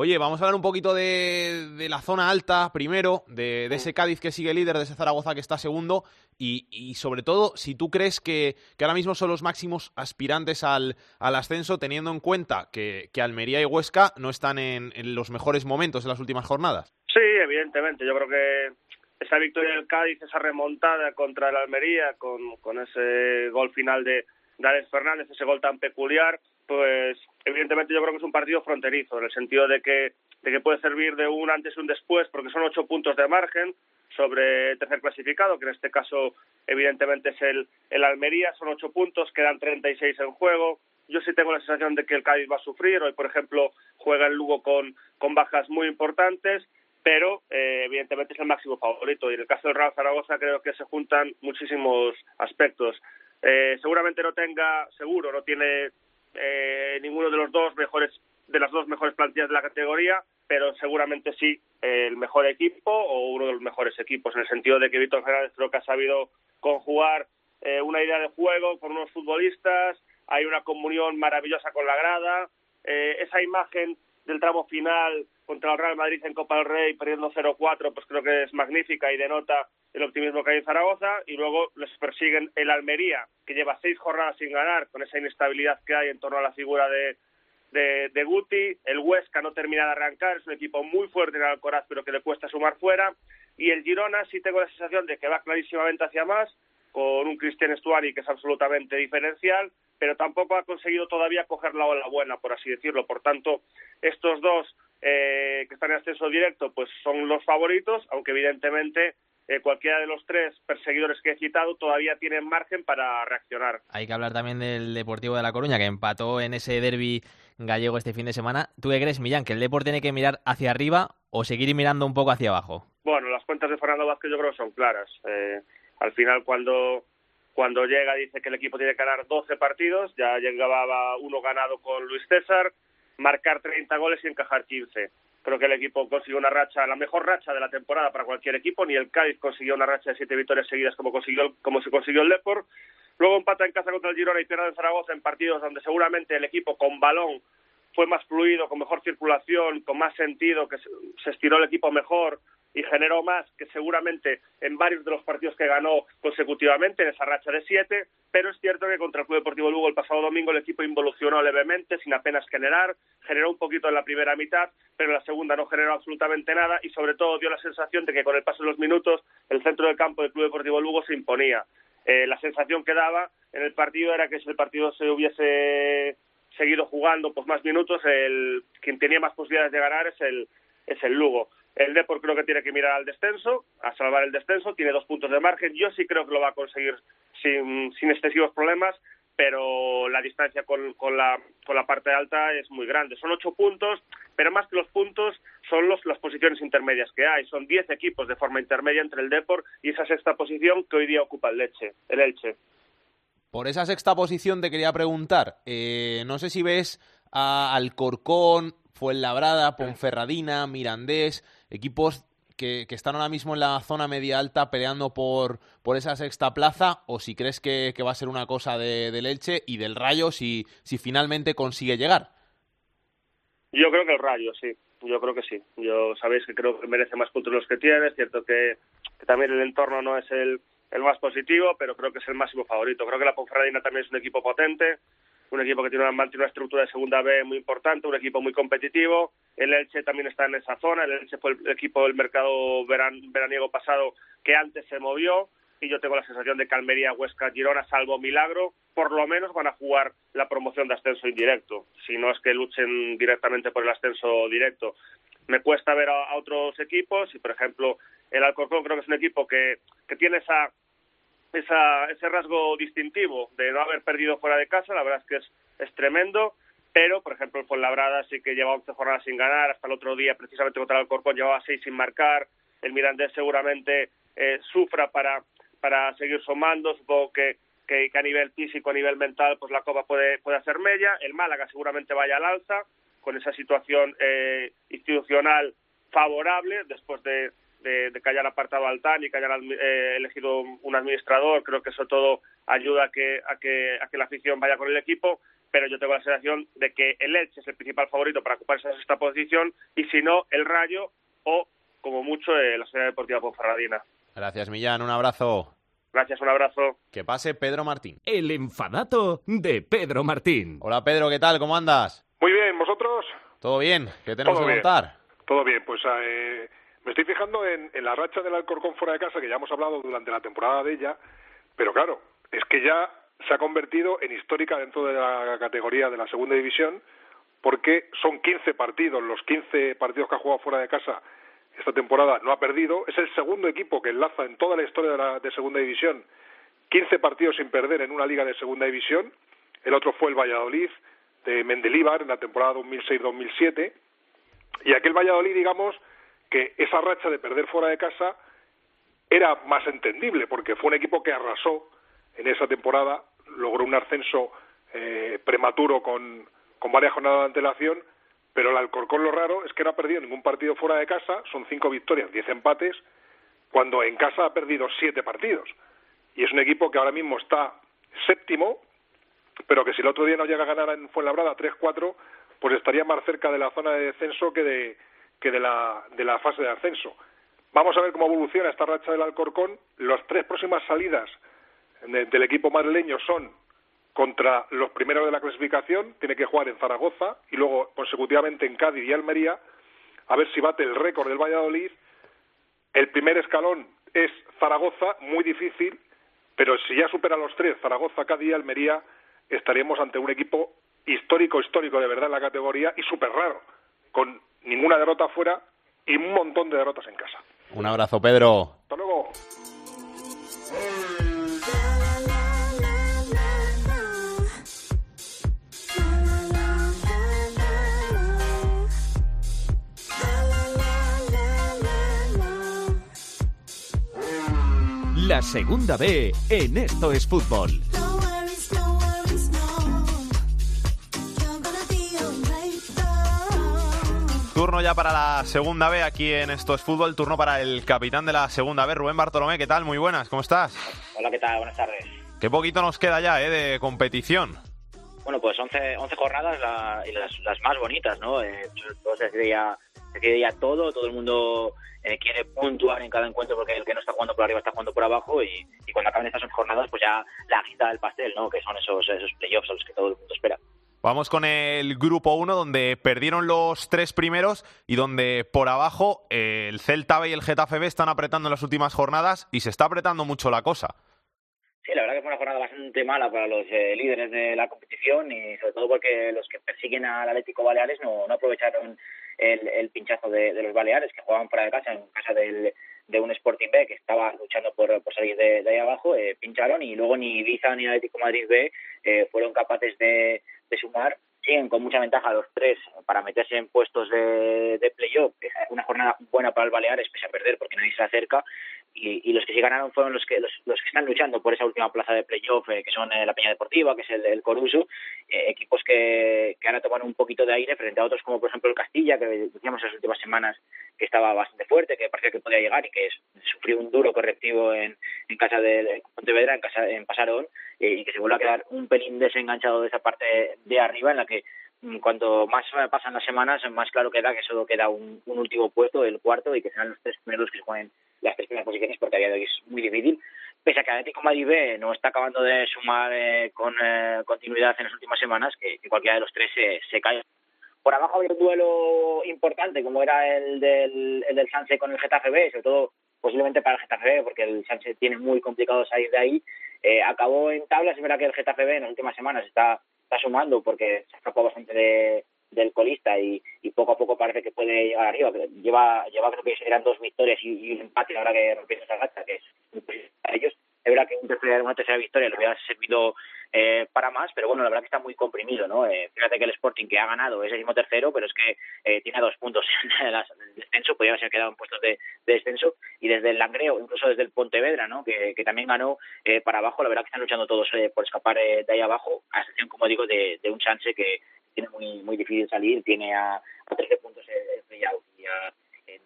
Oye, vamos a hablar un poquito de, la zona alta primero, de, ese Cádiz que sigue líder, de ese Zaragoza que está segundo, y, y sobre todo, si tú crees que, ahora mismo son los máximos aspirantes al, al ascenso, teniendo en cuenta que, que, Almería y Huesca no están en, en, los mejores momentos en las últimas jornadas. Sí, evidentemente. Yo creo que esa victoria del Cádiz, esa remontada contra el Almería, con, con ese gol final de, de Alex Fernández, ese gol tan peculiar, pues evidentemente yo creo que es un partido fronterizo, en el sentido de que, de que puede servir de un antes y un después, porque son ocho puntos de margen sobre el tercer clasificado, que en este caso evidentemente es el, el Almería, son ocho puntos, quedan 36 en juego. Yo sí tengo la sensación de que el Cádiz va a sufrir, hoy por ejemplo juega el Lugo con, con bajas muy importantes, pero eh, evidentemente es el máximo favorito y en el caso del Real Zaragoza creo que se juntan muchísimos aspectos. Eh, seguramente no tenga, seguro, no tiene eh, ninguno de los dos mejores de las dos mejores plantillas de la categoría, pero seguramente sí el mejor equipo o uno de los mejores equipos, en el sentido de que Víctor Fernández creo que ha sabido conjugar eh, una idea de juego con unos futbolistas, hay una comunión maravillosa con la grada, eh, esa imagen del tramo final contra el Real Madrid en Copa del Rey perdiendo 0-4, pues creo que es magnífica y denota el optimismo que hay en Zaragoza. Y luego les persiguen el Almería, que lleva seis jornadas sin ganar, con esa inestabilidad que hay en torno a la figura de, de, Guti, el Huesca no termina de arrancar, es un equipo muy fuerte en Alcoraz, pero que le cuesta sumar fuera, y el Girona sí tengo la sensación de que va clarísimamente hacia más, con un Cristian Estuari que es absolutamente diferencial, pero tampoco ha conseguido todavía coger la ola buena, por así decirlo. Por tanto, estos dos eh, que están en ascenso directo, pues son los favoritos, aunque evidentemente eh, cualquiera de los tres perseguidores que he citado todavía tienen margen para reaccionar. Hay que hablar también del Deportivo de La Coruña, que empató en ese derby gallego este fin de semana. ¿Tú qué crees, Millán, que el Deportivo tiene que mirar hacia arriba o seguir mirando un poco hacia abajo? Bueno, las cuentas de Fernando Vázquez yo creo que son claras. Eh, al final, cuando cuando llega dice que el equipo tiene que ganar 12 partidos, ya llegaba uno ganado con Luis César, marcar 30 goles y encajar 15. Creo que el equipo consiguió una racha, la mejor racha de la temporada para cualquier equipo, ni el Cádiz consiguió una racha de siete victorias seguidas como consiguió como se consiguió el Depor. Luego empata en casa contra el Girona y pierde en Zaragoza en partidos donde seguramente el equipo con balón fue más fluido, con mejor circulación, con más sentido, que se estiró el equipo mejor, y generó más que seguramente en varios de los partidos que ganó consecutivamente en esa racha de siete, pero es cierto que contra el Club Deportivo Lugo el pasado domingo el equipo involucionó levemente, sin apenas generar, generó un poquito en la primera mitad, pero en la segunda no generó absolutamente nada y sobre todo dio la sensación de que con el paso de los minutos el centro del campo del Club Deportivo Lugo se imponía. Eh, la sensación que daba en el partido era que si el partido se hubiese seguido jugando pues más minutos, el quien tenía más posibilidades de ganar es el es el Lugo. El Depor creo que tiene que mirar al descenso, a salvar el descenso, tiene dos puntos de margen. Yo sí creo que lo va a conseguir sin, sin excesivos problemas, pero la distancia con, con, la, con la parte alta es muy grande. Son ocho puntos, pero más que los puntos son los, las posiciones intermedias que hay. Son diez equipos de forma intermedia entre el Depor y esa sexta posición que hoy día ocupa el, Leche, el Elche. Por esa sexta posición te quería preguntar, eh, no sé si ves a Alcorcón, Fuenlabrada, Ponferradina, Mirandés, equipos que, están ahora mismo en la zona media alta peleando por, por esa sexta plaza o si crees que, va a ser una cosa de, del Elche y del Rayo si, si finalmente consigue llegar. Yo creo que el Rayo, sí. Yo creo que sí. Yo sabéis que creo que merece más puntos los que tiene. Es cierto que, también el entorno no es el, el más positivo, pero creo que es el máximo favorito. Creo que la Ponferradina también es un equipo potente un equipo que tiene una, una estructura de segunda B muy importante, un equipo muy competitivo. El Elche también está en esa zona. El Elche fue el equipo del mercado veraniego pasado que antes se movió. Y yo tengo la sensación de que Almería, Huesca, Girona, salvo milagro, por lo menos van a jugar la promoción de ascenso indirecto. Si no es que luchen directamente por el ascenso directo. Me cuesta ver a, otros equipos y, por ejemplo, el Alcorcón creo que es un equipo que, que tiene esa esa, ese rasgo distintivo de no haber perdido fuera de casa, la verdad es que es, tremendo, pero por ejemplo el Fuenlabrada sí que lleva 11 jornadas sin ganar, hasta el otro día precisamente contra el Corcón llevaba 6 sin marcar, el Mirandés seguramente eh, sufra para, para seguir sumando, supongo que, que, a nivel físico, a nivel mental, pues la Copa puede, puede hacer mella, el Málaga seguramente vaya al alza, con esa situación eh, institucional favorable después de, de, que hayan apartado al TAN y que hayan eh, elegido un administrador, creo que eso todo ayuda a que, a, que, a que la afición vaya con el equipo, pero yo tengo la sensación de que el Elche es el principal favorito para ocupar esa sexta posición y si no, el Rayo o, como mucho, eh, la Sociedad Deportiva Ponferradina. Gracias, Millán. Un abrazo. Gracias, un abrazo. Que pase Pedro Martín. El enfadato de Pedro Martín. Hola, Pedro, ¿qué tal? ¿Cómo andas? Muy bien, ¿vosotros? ¿Todo bien? ¿Qué tenemos que contar? Todo bien, pues eh, me estoy fijando en, la racha del Alcorcón fuera de casa, que ya hemos hablado durante la temporada de ella, pero claro, es que ya se ha convertido en histórica dentro de la categoría de la segunda división, porque son 15 partidos, los 15 partidos que ha jugado fuera de casa esta temporada no ha perdido, es el segundo equipo que enlaza en toda la historia de, la, de segunda división 15 partidos sin perder en una liga de segunda división, el otro fue el Valladolid de Mendelíbar en la temporada 2006-2007, y aquel Valladolid, digamos, que esa racha de perder fuera de casa era más entendible, porque fue un equipo que arrasó en esa temporada, logró un ascenso eh, prematuro con, con varias jornadas de antelación, pero el Alcorcón lo raro es que no ha perdido ningún partido fuera de casa, son cinco victorias, diez empates, cuando en casa ha perdido siete partidos. Y es un equipo que ahora mismo está séptimo, pero que si el otro día no llega a ganar en Fuenlabrada 3-4, pues estaría más cerca de la zona de descenso que de, que de la, de la fase de ascenso. Vamos a ver cómo evoluciona esta racha del Alcorcón. Las tres próximas salidas del equipo madrileño son contra los primeros de la clasificación, tiene que jugar en Zaragoza y luego consecutivamente en Cádiz y Almería, a ver si bate el récord del Valladolid. El primer escalón es Zaragoza, muy difícil, pero si ya supera los tres, Zaragoza, Cádiz y Almería, estaríamos ante un equipo histórico, histórico de verdad en la categoría y súper raro, con ninguna derrota fuera y un montón de derrotas en casa. Un abrazo, Pedro. Hasta luego. La segunda B en Esto es Fútbol. Turno ya para la segunda B aquí en Esto es Fútbol. Turno para el capitán de la segunda B, Rubén Bartolomé. ¿Qué tal? Muy buenas, ¿cómo estás? Hola, ¿qué tal? Buenas tardes. Qué poquito nos queda ya ¿eh? de competición. Bueno, pues 11, 11 jornadas y las, más bonitas, ¿no? Eh, todo se decide, ya, se ya todo, todo el mundo eh, quiere puntuar en cada encuentro porque el que no está jugando por arriba está jugando por abajo y, cuando acaben estas jornadas pues ya la agita del pastel, ¿no? Que son esos, esos playoffs a los que todo el mundo espera. Vamos con el grupo 1, donde perdieron los tres primeros y donde por abajo eh, el Celta B y el Getafe B están apretando en las últimas jornadas y se está apretando mucho la cosa. Sí, la verdad que fue una jornada bastante mala para los eh, líderes de la competición y sobre todo porque los que persiguen al Atlético Baleares no, no aprovecharon el, pinchazo de, los Baleares, que jugaban fuera de casa, en casa del, de un Sporting B que estaba luchando por, por salir de, ahí abajo, eh, pincharon y luego ni Ibiza ni Atlético Madrid B eh, fueron capaces de, de sumar siguen con mucha ventaja los tres para meterse en puestos de, de playoff. Una jornada buena para el Baleares, pese a perder porque nadie se acerca y, los que sí ganaron fueron los que los, que están luchando por esa última plaza de playoff, eh, que son eh, la Peña Deportiva, que es el, el Coruso, eh, equipos que, que ahora toman un poquito de aire frente a otros como por ejemplo el Castilla, que decíamos en las últimas semanas que estaba bastante fuerte, que parecía que podía llegar y que sufrió un duro correctivo en, en casa de Pontevedra, en casa en Pasarón, y que se vuelve a quedar un pelín desenganchado de esa parte de arriba en la que mm, cuanto más pasan las semanas, más claro queda que solo queda un, un último puesto, el cuarto, y que serán los tres primeros que se jueguen las tres primeras posiciones porque a día de hoy es muy difícil. Pese a que Atlético Madrid B no está acabando de sumar eh, con eh, continuidad en las últimas semanas, que, cualquiera de los tres se, se cae. Por abajo había un duelo importante, como era el del, el del Sánchez con el Getafe B, sobre todo posiblemente para el Getafe B, porque el Sánchez tiene muy complicado salir de ahí. Eh, acabó en tablas, es verdad que el Getafe B en las últimas semanas está, está sumando porque se escapó bastante de, del colista y, poco a poco parece que puede llegar arriba. Lleva, lleva creo que eran dos victorias y, un empate ahora que rompiendo esa gacha, que es para ellos. Es verdad que un una tercera victoria le hubiera servido eh, para más, pero bueno, la verdad que está muy comprimido, ¿no? Eh, fíjate que el Sporting que ha ganado es el mismo tercero, pero es que eh, tiene dos puntos en el descenso, podría haberse quedado en puestos de, descenso, y desde el Langreo, incluso desde el Pontevedra, ¿no? Que, también ganó para abajo, la verdad que están luchando todos por escapar de ahí abajo, a excepción, como digo, de, de un chance que, tiene muy muy difícil salir, tiene a, a 13 puntos el, el y a,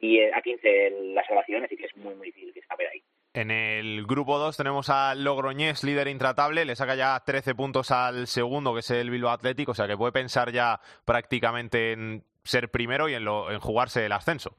10, a 15 la salvación, así que es muy muy difícil que escape de ahí. En el grupo 2 tenemos a Logroñés, líder intratable, le saca ya 13 puntos al segundo, que es el Bilbao Atlético, o sea que puede pensar ya prácticamente en ser primero y en, lo, en jugarse el ascenso.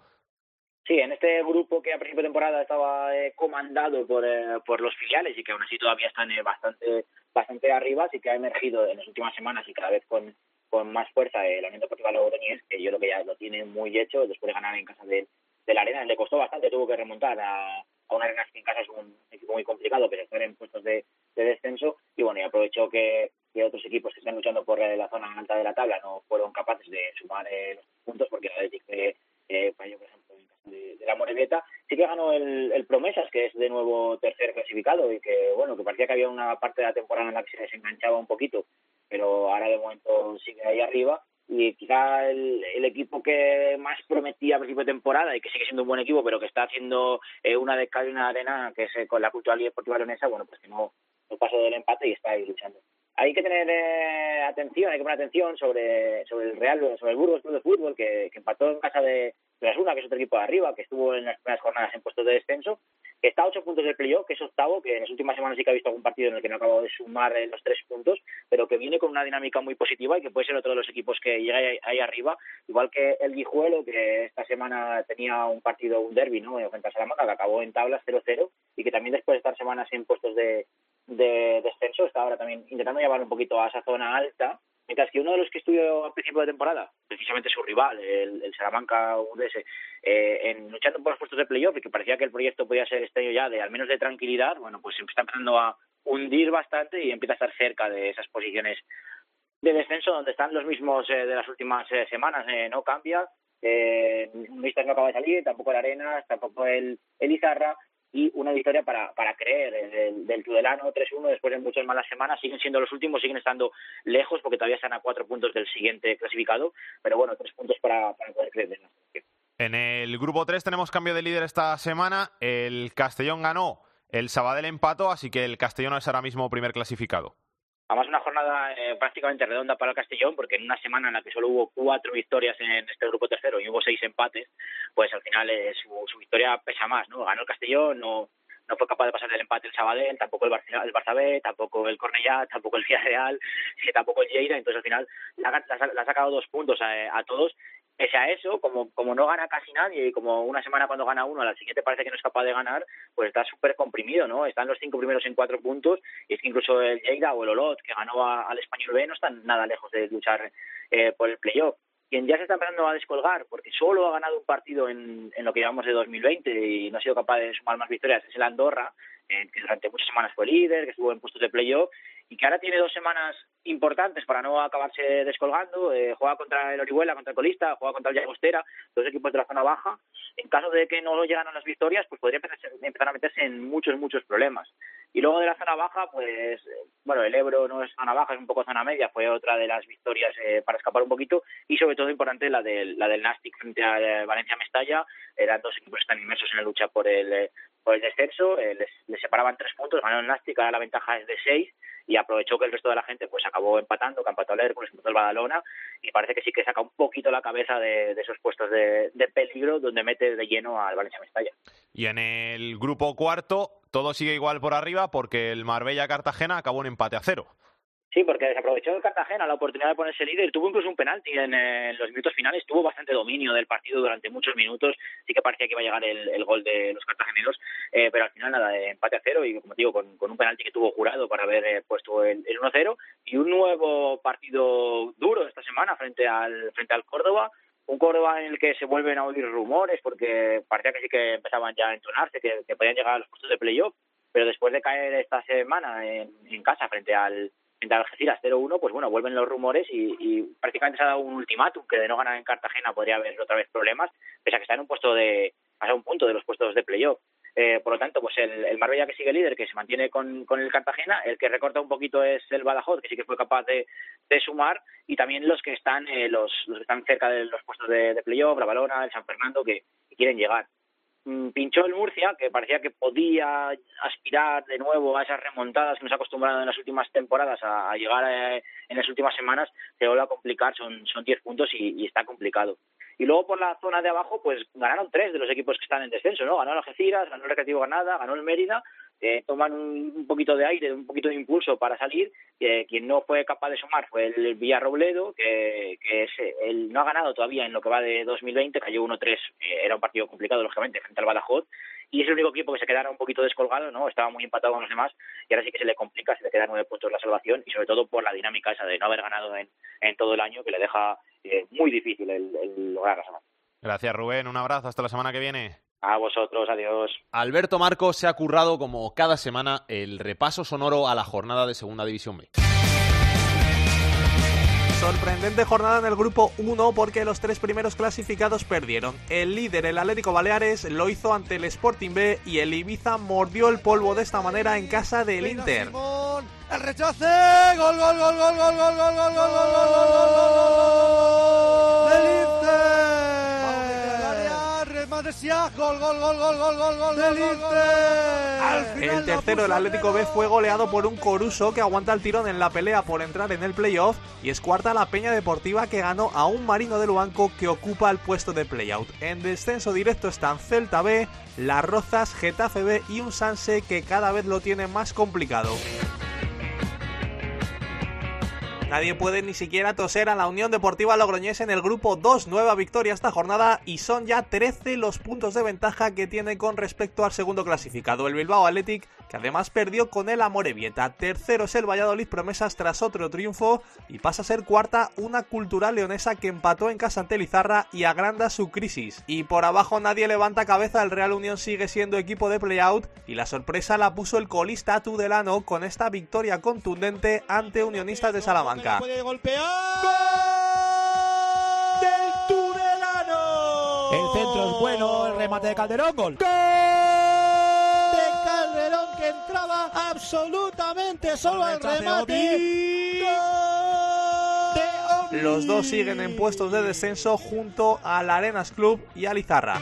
Sí, en este grupo que a principio de temporada estaba eh, comandado por, eh, por los filiales y que aún así todavía están eh, bastante bastante arriba, sí que ha emergido en las últimas semanas y cada vez con, con más fuerza el Unión Deportiva Logroñés, que yo creo que ya lo tiene muy hecho después de ganar en casa de, de la Arena. Le costó bastante, tuvo que remontar a, a una Arena que en casa es un equipo muy complicado, pero estar en puestos de, de descenso. Y bueno, y aprovechó que, otros equipos que están luchando por la zona alta de la tabla no fueron capaces de sumar eh, los puntos, porque la Atlético eh, falló, por ejemplo, en casa de, de la Morevieta. Sí que ganó el, el, Promesas, que es de nuevo tercer clasificado y que, bueno, que parecía que había una parte de la temporada en la que se desenganchaba un poquito pero ahora de momento sigue ahí arriba y quizá el, equipo que más prometía a principio de temporada y que sigue siendo un buen equipo, pero que está haciendo eh, una de cal y una arena, que es eh, con la cultural y deportiva leonesa, bueno, pues que no, no pasó del empate y está ahí luchando. hay que tener eh, atención, hay que poner atención sobre, sobre el Real, sobre el Burgos Club de Fútbol, que empató en casa de, de Asuna, que es otro equipo de arriba, que estuvo en las primeras jornadas en puestos de descenso, que está a ocho puntos del playoff, que es octavo, que en las últimas semanas sí que ha visto algún partido en el que no ha acabado de sumar eh, los tres puntos, pero que viene con una dinámica muy positiva y que puede ser otro de los equipos que llega ahí, arriba, igual que el Guijuelo, que esta semana tenía un partido, un derby, ¿no?, frente a Salamanca, que acabó en tablas 0-0, y que también después de estar semanas en puestos de, de descenso, está ahora también intentando llevar un poquito a esa zona alta, mientras que uno de los que estuvo al principio de temporada, precisamente su rival, el, el Salamanca UDS, eh, en luchando por los puestos de playoff y que parecía que el proyecto podía ser este año ya de al menos de tranquilidad, bueno, pues está empezando a hundir bastante y empieza a estar cerca de esas posiciones de descenso donde están los mismos eh, de las últimas eh, semanas, eh, no cambia, eh, no acaba de salir, tampoco el Arenas, tampoco el, el Izarra, y una victoria para, para creer del, del Tudelano 3-1 después de muchas malas semanas. Siguen siendo los últimos, siguen estando lejos porque todavía están a cuatro puntos del siguiente clasificado, pero bueno, tres puntos para, para poder creer. En el grupo 3 tenemos cambio de líder esta semana. El Castellón ganó, el Sabadell empató, así que el Castellón es ahora mismo primer clasificado. Además, una jornada eh, prácticamente redonda para el Castellón, porque en una semana en la que solo hubo cuatro victorias en este grupo tercero y hubo seis empates, pues al final eh, su, su, victoria pesa más, ¿no? Ganó el Castellón, no, no fue capaz de pasar el empate el Sabadell, tampoco el Barça, el Barça B, tampoco el Cornellá, tampoco el Villarreal, tampoco el Lleida, entonces al final le ha, sacado dos puntos a, a todos pese a eso, como, como no gana casi nadie y como una semana cuando gana uno, a la siguiente parece que no es capaz de ganar, pues está súper comprimido, ¿no? Están los cinco primeros en cuatro puntos y es que incluso el Lleida o el Olot, que ganó al Español B, no están nada lejos de luchar eh, por el playoff. Quien ya se está empezando a descolgar, porque solo ha ganado un partido en, en lo que llevamos de 2020 y no ha sido capaz de sumar más victorias, es el Andorra, eh, que durante muchas semanas fue líder, que estuvo en puestos de playoff y que ahora tiene dos semanas importantes para no acabarse descolgando. Eh, juega contra el Orihuela, contra el Colista, juega contra el Llagostera, dos equipos de la zona baja. En caso de que no llegan a las victorias, pues podría empezar a meterse en muchos, muchos problemas. Y luego de la zona baja, pues, bueno, el Ebro no es zona baja, es un poco zona media, fue otra de las victorias eh, para escapar un poquito. Y sobre todo importante la del, la del Nastic frente a eh, Valencia Mestalla. Eran dos equipos que están inmersos en la lucha por el, eh, por el descenso. Eh, les, les separaban tres puntos, ganó el Nastic, ahora la ventaja es de seis y aprovechó que el resto de la gente pues acabó empatando, que empató el Hércules, empató el Badalona y parece que sí que saca un poquito la cabeza de, esos puestos de, de, peligro donde mete de lleno al Valencia Mestalla. Y en el grupo cuarto todo sigue igual por arriba porque el Marbella-Cartagena acabó en empate a cero. Sí, porque desaprovechó el Cartagena la oportunidad de ponerse líder. Tuvo incluso un penalti en, en, los minutos finales. Tuvo bastante dominio del partido durante muchos minutos. Sí que parecía que iba a llegar el, el gol de los cartageneros. Eh, pero al final nada, empate a cero. Y como digo, con, con un penalti que tuvo jurado para haber eh, puesto el, el 1-0. Y un nuevo partido duro esta semana frente al, frente al Córdoba un Córdoba en el que se vuelven a oír rumores porque parecía que sí que empezaban ya a entonarse, que, que podían llegar a los puestos de playoff, pero después de caer esta semana en, en casa frente al frente al Algeciras 0-1, pues bueno, vuelven los rumores y, y, prácticamente se ha dado un ultimátum que de no ganar en Cartagena podría haber otra vez problemas, pese a que está en un puesto de, a un punto de los puestos de playoff. Eh, por lo tanto, pues el, el Marbella que sigue líder, que se mantiene con, con el Cartagena, el que recorta un poquito es el Badajoz, que sí que fue capaz de, de sumar, y también los que están eh, los, los que están cerca de los puestos de, de playoff, la Balona, el San Fernando, que quieren llegar pinchó el Murcia, que parecía que podía aspirar de nuevo a esas remontadas que nos ha acostumbrado en las últimas temporadas a, llegar a, en las últimas semanas, se vuelve a complicar, son, son 10 puntos y, y, está complicado. Y luego por la zona de abajo, pues ganaron tres de los equipos que están en descenso, ¿no? Ganó el Algeciras, ganó el Recreativo Granada, ganó el Mérida, eh, toman un, un, poquito de aire, un poquito de impulso para salir. Eh, quien no fue capaz de sumar fue el Villarrobledo, que, que es, él no ha ganado todavía en lo que va de 2020, cayó 1-3, eh, era un partido complicado, lógicamente, frente al Badajoz, y es el único equipo que se quedara un poquito descolgado, ¿no? Estaba muy empatado con los demás, y ahora sí que se le complica, se le quedan nueve puntos la salvación, y sobre todo por la dinámica esa de no haber ganado en, en todo el año, que le deja eh, muy difícil el, el lograr la salvación. Gracias, Rubén. Un abrazo. Hasta la semana que viene. A vosotros, adiós. Alberto Marcos se ha currado como cada semana el repaso sonoro a la jornada de Segunda División B. Sorprendente jornada en el grupo 1 porque los tres primeros clasificados perdieron. El líder, el Atlético Baleares, lo hizo ante el Sporting B y el Ibiza mordió el polvo de esta manera en casa del Inter. El rechace, gol, gol, gol, gol, gol, gol, gol, gol, gol, gol, gol, gol, gol, gol, del Inter. Remate Siak, gol, gol, gol, gol, gol, gol, gol, del Inter. Al El tercero, el Atlético B, fue goleado por un Coruso que aguanta el tirón en la pelea por entrar en el playoff y es cuarta la Peña Deportiva que ganó a un Marino de Luanco que ocupa el puesto de playout. En descenso directo están Celta B, Las Rozas, Getafe B y un Sanse que cada vez lo tiene más complicado. Nadie puede ni siquiera toser a la Unión Deportiva Logroñés en el grupo 2. Nueva victoria esta jornada y son ya 13 los puntos de ventaja que tiene con respecto al segundo clasificado, el Bilbao Athletic, que además perdió con el Amorebieta. Tercero es el Valladolid Promesas tras otro triunfo y pasa a ser cuarta una cultural leonesa que empató en casa ante Lizarra y agranda su crisis. Y por abajo nadie levanta cabeza, el Real Unión sigue siendo equipo de playout y la sorpresa la puso el colista Tudelano con esta victoria contundente ante Unionistas de Salamanca. Puede golpear. Del Tudelano. El centro es bueno, el remate de Calderón, gol. De Calderón que entraba absolutamente solo al remate. Los dos siguen en puestos de descenso junto al Arenas Club y a Lizarra.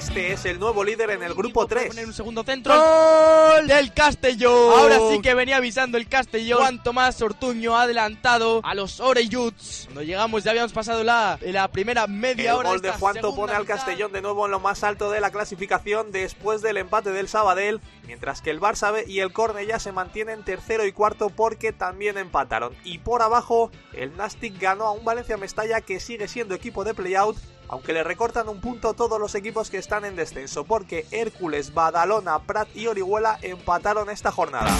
Este es el nuevo líder en el grupo 3. Poner un segundo centro. ¡Gol del Castellón! Ahora sí que venía avisando el Castellón. Juan Tomás Ortuño ha adelantado a los Oreyuts. Cuando llegamos ya habíamos pasado la, la primera media el hora. gol de Juanto pone al Castellón de nuevo en lo más alto de la clasificación después del empate del Sabadell, mientras que el Barça B y el Cornellá se mantienen tercero y cuarto porque también empataron. Y por abajo, el Nastic ganó a un Valencia Mestalla que sigue siendo equipo de playout aunque le recortan un punto todos los equipos que están en descenso, porque Hércules, Badalona, Prat y Orihuela empataron esta jornada.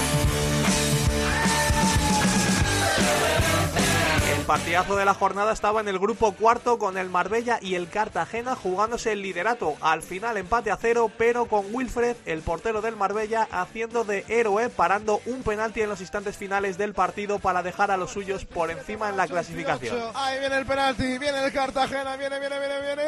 El partidazo de la jornada estaba en el grupo cuarto con el Marbella y el Cartagena jugándose el liderato. Al final empate a cero, pero con Wilfred, el portero del Marbella, haciendo de héroe, parando un penalti en los instantes finales del partido para dejar a los suyos por encima en la clasificación. Ahí viene el penalti, viene el Cartagena, viene, viene, viene, viene.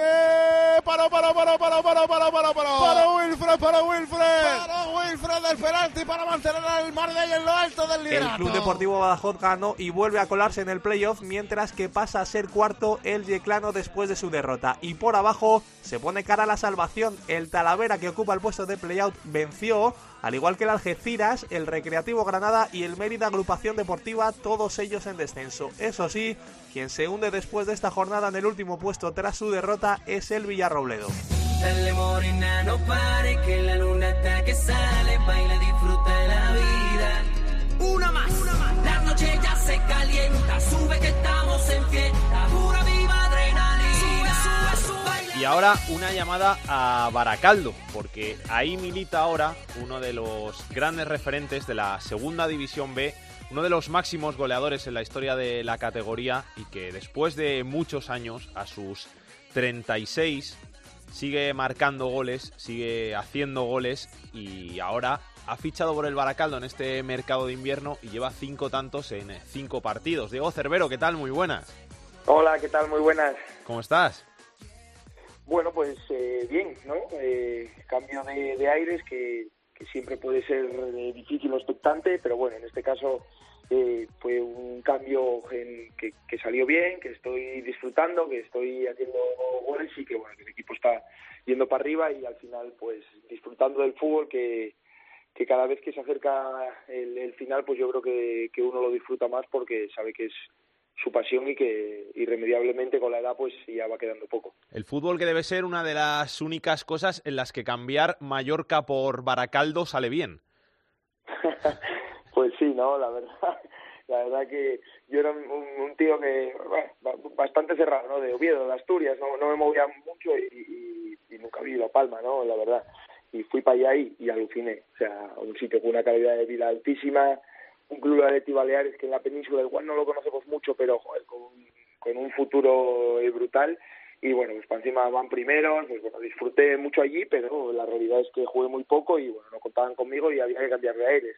Para, para, para, para, para, para, para, para. Para Wilfred, para Wilfred. Para Wilfred el penalti para mantener al Marbella en lo alto del El liderato. Club Deportivo Badajoz ganó y vuelve a colarse en el playoff, mientras que pasa a ser cuarto el Yeclano después de su derrota. Y por abajo se pone cara a la salvación. El Talavera, que ocupa el puesto de playout, venció, al igual que el Algeciras, el Recreativo Granada y el Mérida Agrupación Deportiva, todos ellos en descenso. Eso sí, quien se hunde después de esta jornada en el último puesto tras su derrota es el Villarrobledo. Dale morena, no pare, que la luna está que sale, baila, disfruta la vida. Ahora una llamada a Baracaldo, porque ahí milita ahora uno de los grandes referentes de la Segunda División B, uno de los máximos goleadores en la historia de la categoría y que después de muchos años, a sus 36, sigue marcando goles, sigue haciendo goles y ahora ha fichado por el Baracaldo en este mercado de invierno y lleva cinco tantos en cinco partidos. Diego Cervero, ¿qué tal? Muy buenas. Hola, ¿qué tal? Muy buenas. ¿Cómo estás? Bueno, pues eh, bien, ¿no? Eh, cambio de, de aires que, siempre puede ser eh, difícil o expectante, pero bueno, en este caso eh, fue un cambio que, que salió bien, que estoy disfrutando, que estoy haciendo goles y que bueno, que el equipo está yendo para arriba y al final pues disfrutando del fútbol que, que cada vez que se acerca el, el final pues yo creo que, que uno lo disfruta más porque sabe que es su pasión y que irremediablemente con la edad pues ya va quedando poco. El fútbol que debe ser una de las únicas cosas en las que cambiar Mallorca por Baracaldo sale bien. Pues sí, no, la verdad, la verdad que yo era un, un tío que bueno, bastante cerrado, ¿no? De Oviedo, de Asturias, no, no me movía mucho y, y- y nunca vi La Palma, ¿no? La verdad. Y fui para allá y, y aluciné, o sea, un sitio con una calidad de vida altísima, un club Atleti Baleares que en la península igual no lo conocemos mucho, pero joder, con, con un futuro eh, brutal y bueno, pues para encima van primeros, pues bueno, disfruté mucho allí, pero la realidad es que jugué muy poco y bueno, no contaban conmigo y había que cambiar de aires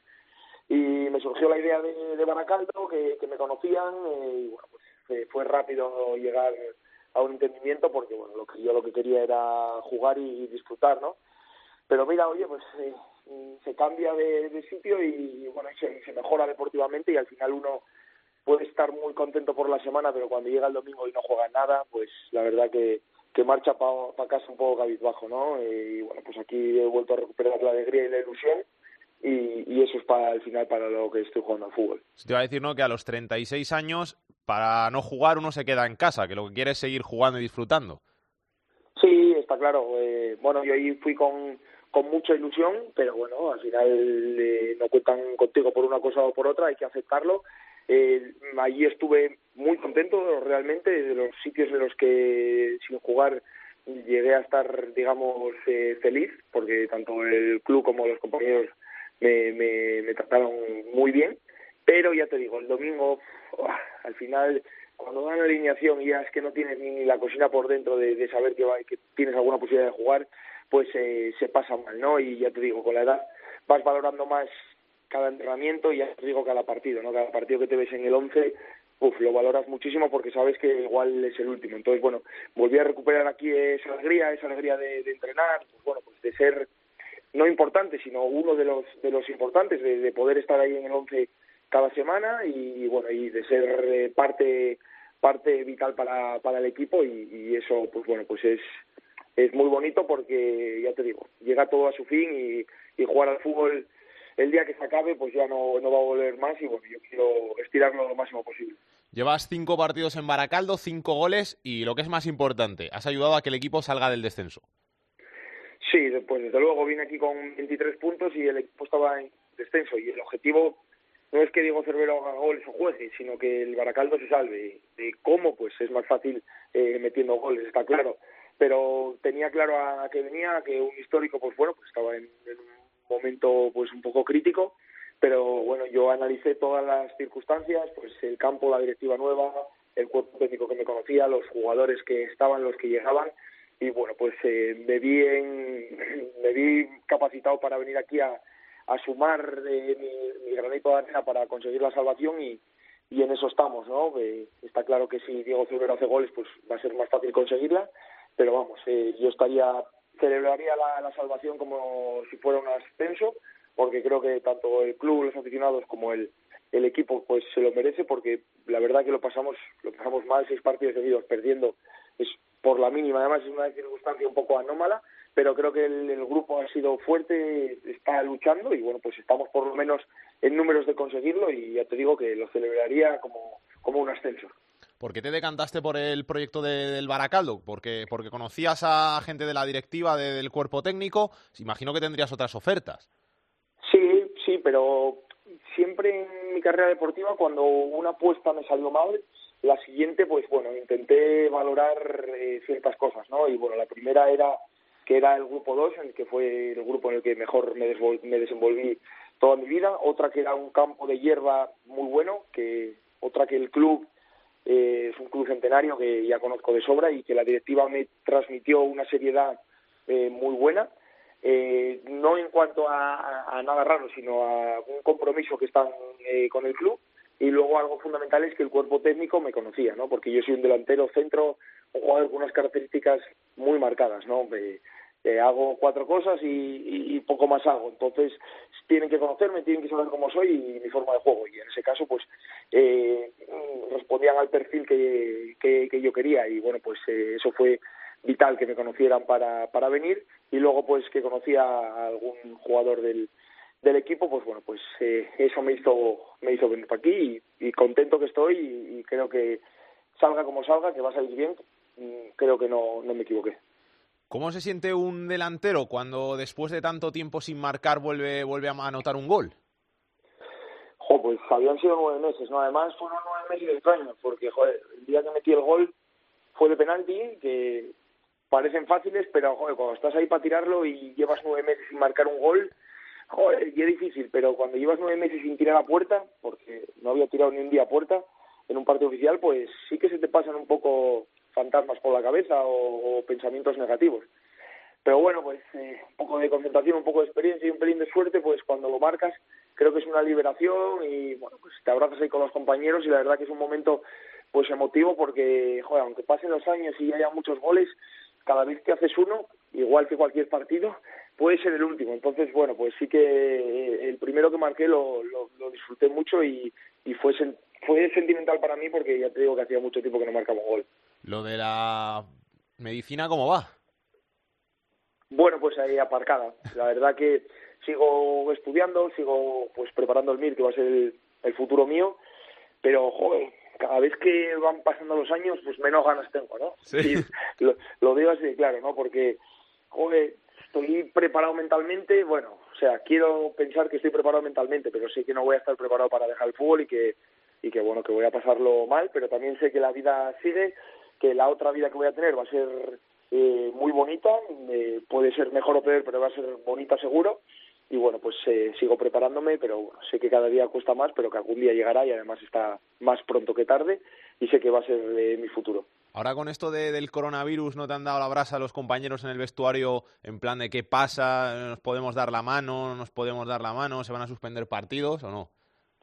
y me surgió la idea de, de Baracaldo, que, que me conocían, eh, y bueno, pues fue rápido llegar a un entendimiento porque bueno, lo que yo lo que quería era jugar y, disfrutar, ¿no? Pero mira, oye, pues eh, se cambia de, de sitio y bueno, se, se mejora deportivamente y al final uno puede estar muy contento por la semana, pero cuando llega el domingo y no juega nada, pues la verdad que, que marcha para casa un poco cabizbajo, ¿no? Y bueno, pues aquí he vuelto a recuperar la alegría y la ilusión y, y eso es para el final para lo que estoy jugando al fútbol. Te iba a decir, ¿no? Que a los 36 años, para no jugar, uno se queda en casa, que lo que quiere es seguir jugando y disfrutando. Sí, está claro. Eh, bueno, yo ahí fui con, con mucha ilusión, pero bueno, al final eh, no cuentan contigo por una cosa o por otra, hay que aceptarlo. Eh, allí estuve muy contento realmente de los sitios en los que sin jugar llegué a estar, digamos, eh, feliz, porque tanto el club como los compañeros me, me, me trataron muy bien. Pero ya te digo, el domingo, al final, cuando dan alineación y ya es que no tienes ni la cocina por dentro de, de saber que, va, que tienes alguna posibilidad de jugar, pues eh, se pasa mal, ¿no? Y ya te digo, con la edad vas valorando más cada entrenamiento y ya te digo cada partido, ¿no? Cada partido que te ves en el 11, uf, lo valoras muchísimo porque sabes que igual es el último. Entonces, bueno, volví a recuperar aquí esa alegría, esa alegría de, entrenar, pues bueno, pues de ser no importante, sino uno de los de los importantes, de, de poder estar ahí en el 11 cada semana y, bueno, y de ser eh, parte parte vital para, para el equipo y eso, pues bueno, pues es es muy bonito porque, ya te digo, llega todo a su fin y, y jugar al fútbol el día que se acabe, pues ya no, no va a volver más y bueno, yo quiero estirarlo lo máximo posible. Llevas cinco partidos en Baracaldo, cinco goles y lo que es más importante, has ayudado a que el equipo salga del descenso. Sí, pues desde luego vine aquí con 23 puntos y el equipo estaba en descenso y el objetivo no es que Diego Cervero haga goles o juegue, sino que el Baracaldo se salve. ¿De cómo? Pues es más fácil eh, metiendo goles, está claro. Pero tenía claro a, que venía, que un histórico, pues bueno, pues estaba en, un momento pues un poco crítico, pero bueno, yo analicé todas las circunstancias, pues el campo, la directiva nueva, el cuerpo técnico que me conocía, los jugadores que estaban, los que llegaban, y bueno, pues eh, me vi en, me vi capacitado para venir aquí a, sumar eh, mi, mi, granito de arena para conseguir la salvación y, en eso estamos, ¿no? Eh, está claro que si Diego Cervero hace goles, pues va a ser más fácil conseguirla, pero vamos, eh, yo estaría celebraría la, la salvación como si fuera un ascenso, porque creo que tanto el club, los aficionados como el, el equipo pues se lo merece porque la verdad que lo pasamos lo pasamos mal seis partidos seguidos perdiendo es por la mínima. Además es una circunstancia un poco anómala pero creo que el, el grupo ha sido fuerte está luchando y bueno pues estamos por lo menos en números de conseguirlo y ya te digo que lo celebraría como como un ascenso ¿Por qué te decantaste por el proyecto de, del Baracaldo? ¿Porque, porque conocías a gente de la directiva, de, del cuerpo técnico. Imagino que tendrías otras ofertas. Sí, sí, pero siempre en mi carrera deportiva, cuando una apuesta me salió mal, la siguiente, pues bueno, intenté valorar eh, ciertas cosas, ¿no? Y bueno, la primera era que era el grupo 2, en el que fue el grupo en el que mejor me, me desenvolví toda mi vida, otra que era un campo de hierba muy bueno, que otra que el club eh, es un club centenario que ya conozco de sobra y que la directiva me transmitió una seriedad eh, muy buena, eh, no en cuanto a, a, nada raro, sino a un compromiso que están eh, con el club y luego algo fundamental es que el cuerpo técnico me conocía, ¿no? Porque yo soy un delantero centro, un jugador con unas características muy marcadas, ¿no? Eh, hago cuatro cosas y, y, poco más hago. Entonces, tienen que conocerme, tienen que saber cómo soy y mi forma de juego. Y en ese caso, pues, eh, respondían al perfil que, que, yo quería. Y bueno, pues eh, eso fue vital que me conocieran para, para venir. Y luego, pues, que conocía a algún jugador del, del equipo, pues bueno, pues eh, eso me hizo, me hizo venir para aquí y, y contento que estoy y, y creo que salga como salga, que va a salir bien, mm, creo que no, no me equivoqué. ¿Cómo se siente un delantero cuando después de tanto tiempo sin marcar vuelve, vuelve a anotar un gol? Jo, pues habían sido nueve meses, ¿no? Además fueron nueve meses extraños, porque joder, el día que metí el gol fue de penalti, que parecen fáciles, pero joder, cuando estás ahí para tirarlo y llevas nueve meses sin marcar un gol, joder, y es difícil, pero cuando llevas nueve meses sin tirar a puerta, porque no había tirado ni un día a puerta en un partido oficial, pues sí que se te pasan un poco fantasmas por la cabeza o, pensamientos negativos. Pero bueno, pues eh, un poco de concentración, un poco de experiencia y un pelín de suerte, pues cuando lo marcas creo que es una liberación y bueno, pues te abrazas ahí con los compañeros y la verdad que es un momento pues emotivo porque, joder, aunque pasen los años y haya muchos goles, cada vez que haces uno, igual que cualquier partido, puede ser el último. Entonces, bueno, pues sí que el primero que marqué lo, lo, lo disfruté mucho y, fue, fue sentimental para mí porque ya te digo que hacía mucho tiempo que no marcaba un gol. Lo de la ¿Medicina cómo va? Bueno, pues ahí aparcada. La verdad que sigo estudiando, sigo pues preparando el MIR, que va a ser el, futuro mío, pero, joder, cada vez que van pasando los años, pues menos ganas tengo, ¿no? Sí. lo, lo, digo así claro, ¿no? Porque, joder, estoy preparado mentalmente, bueno, o sea, quiero pensar que estoy preparado mentalmente, pero sé que no voy a estar preparado para dejar el fútbol y que, y que bueno, que voy a pasarlo mal, pero también sé que la vida sigue, que la otra vida que voy a tener va a ser eh, muy bonita, eh, puede ser mejor o peor, pero va a ser bonita seguro, y bueno, pues eh, sigo preparándome, pero sé que cada día cuesta más, pero que algún día llegará y además está más pronto que tarde y sé que va a ser mi futuro. Ahora con esto de, del coronavirus, ¿no te han dado la brasa a los compañeros en el vestuario en plan de qué pasa? ¿Nos podemos dar la mano? ¿No nos podemos dar la mano? ¿Se van a suspender partidos o no?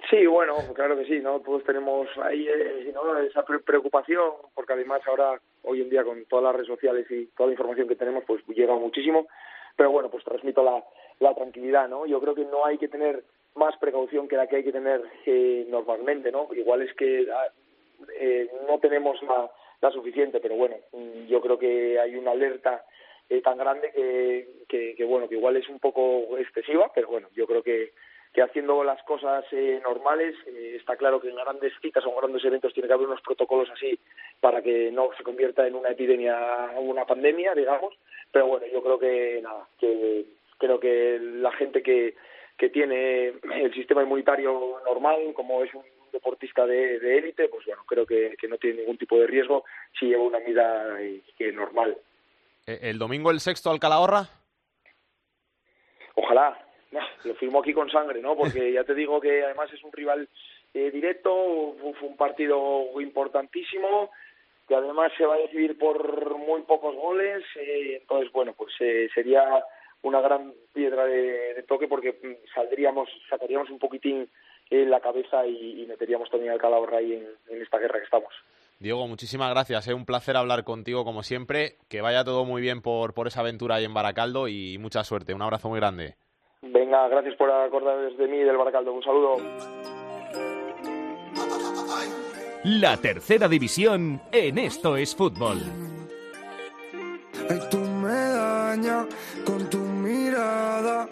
Sí, bueno, claro que sí, ¿no? Todos tenemos ahí eh, esa preocupación, porque además ahora, hoy en día, con todas las redes sociales y toda la información que tenemos, pues llega muchísimo. Pero bueno, pues transmito la, la tranquilidad, ¿no? Yo creo que no hay que tener más precaución que la que hay que tener eh, normalmente, ¿no? Igual es que ah, eh, no tenemos la la suficiente, pero bueno, yo creo que hay una alerta eh, tan grande que, que, bueno, que igual es un poco excesiva, pero bueno, yo creo que, que haciendo las cosas eh, normales, eh, está claro que en grandes citas o en grandes eventos tiene que haber unos protocolos así para que no se convierta en una epidemia o una pandemia, digamos, pero bueno, yo creo que nada, que creo que la gente que, que tiene el sistema inmunitario normal, como es un deportista de élite, pues bueno, creo que, no tiene ningún tipo de riesgo si lleva una vida eh, normal. ¿E-, ¿El domingo el sexto al Calahorra? Ojalá, lo firmo aquí con sangre, ¿no? Porque ya te digo que además es un rival eh, directo, fue un partido importantísimo, que además se va a decidir por muy pocos goles, eh, entonces, bueno, pues sería una gran piedra de, toque porque mm, saldríamos, sacaríamos un poquitín en la cabeza y, meteríamos también al Calahorra ahí en, esta guerra que estamos. Diego, muchísimas gracias. Es un placer hablar contigo como siempre. Que vaya todo muy bien por, por esa aventura ahí en Baracaldo y mucha suerte. Un abrazo muy grande. Venga, gracias por acordar de mí del Baracaldo. Un saludo. La tercera división en Esto es Fútbol. Tú me con tu mirada,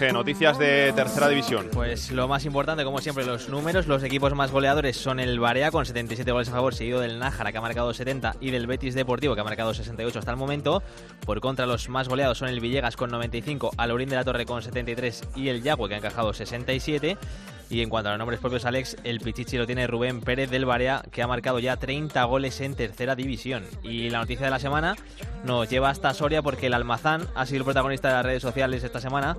Noticias de tercera división. Pues lo más importante, como siempre, los números. Los equipos más goleadores son el Barea con 77 goles a favor, seguido del Nájara que ha marcado 70 y del Betis Deportivo que ha marcado 68 hasta el momento. Por contra, los más goleados son el Villegas con 95, Alorín de la Torre con 73 y el Yagüe que ha encajado 67. Y en cuanto a los nombres propios, Alex, el Pichichi lo tiene Rubén Pérez del Barea, que ha marcado ya 30 goles en tercera división. Y la noticia de la semana nos lleva hasta Soria porque el Almazán ha sido el protagonista de las redes sociales esta semana,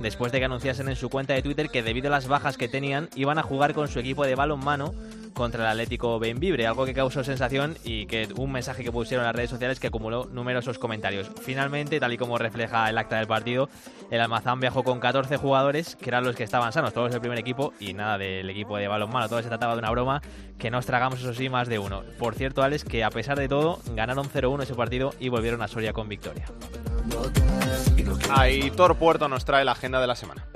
después de que anunciasen en su cuenta de Twitter que debido a las bajas que tenían, iban a jugar con su equipo de balonmano contra el Atlético Benvibre, algo que causó sensación y que un mensaje que pusieron en las redes sociales que acumuló numerosos comentarios. Finalmente, tal y como refleja el acta del partido, el Almazán viajó con 14 jugadores, que eran los que estaban sanos, todos del primer equipo y nada del equipo de balonmano, todo se trataba de una broma que nos tragamos eso sí más de uno. Por cierto, Alex, que a pesar de todo, ganaron 0-1 ese partido y volvieron a Soria con victoria. Aitor Puerto nos trae la agenda de la semana.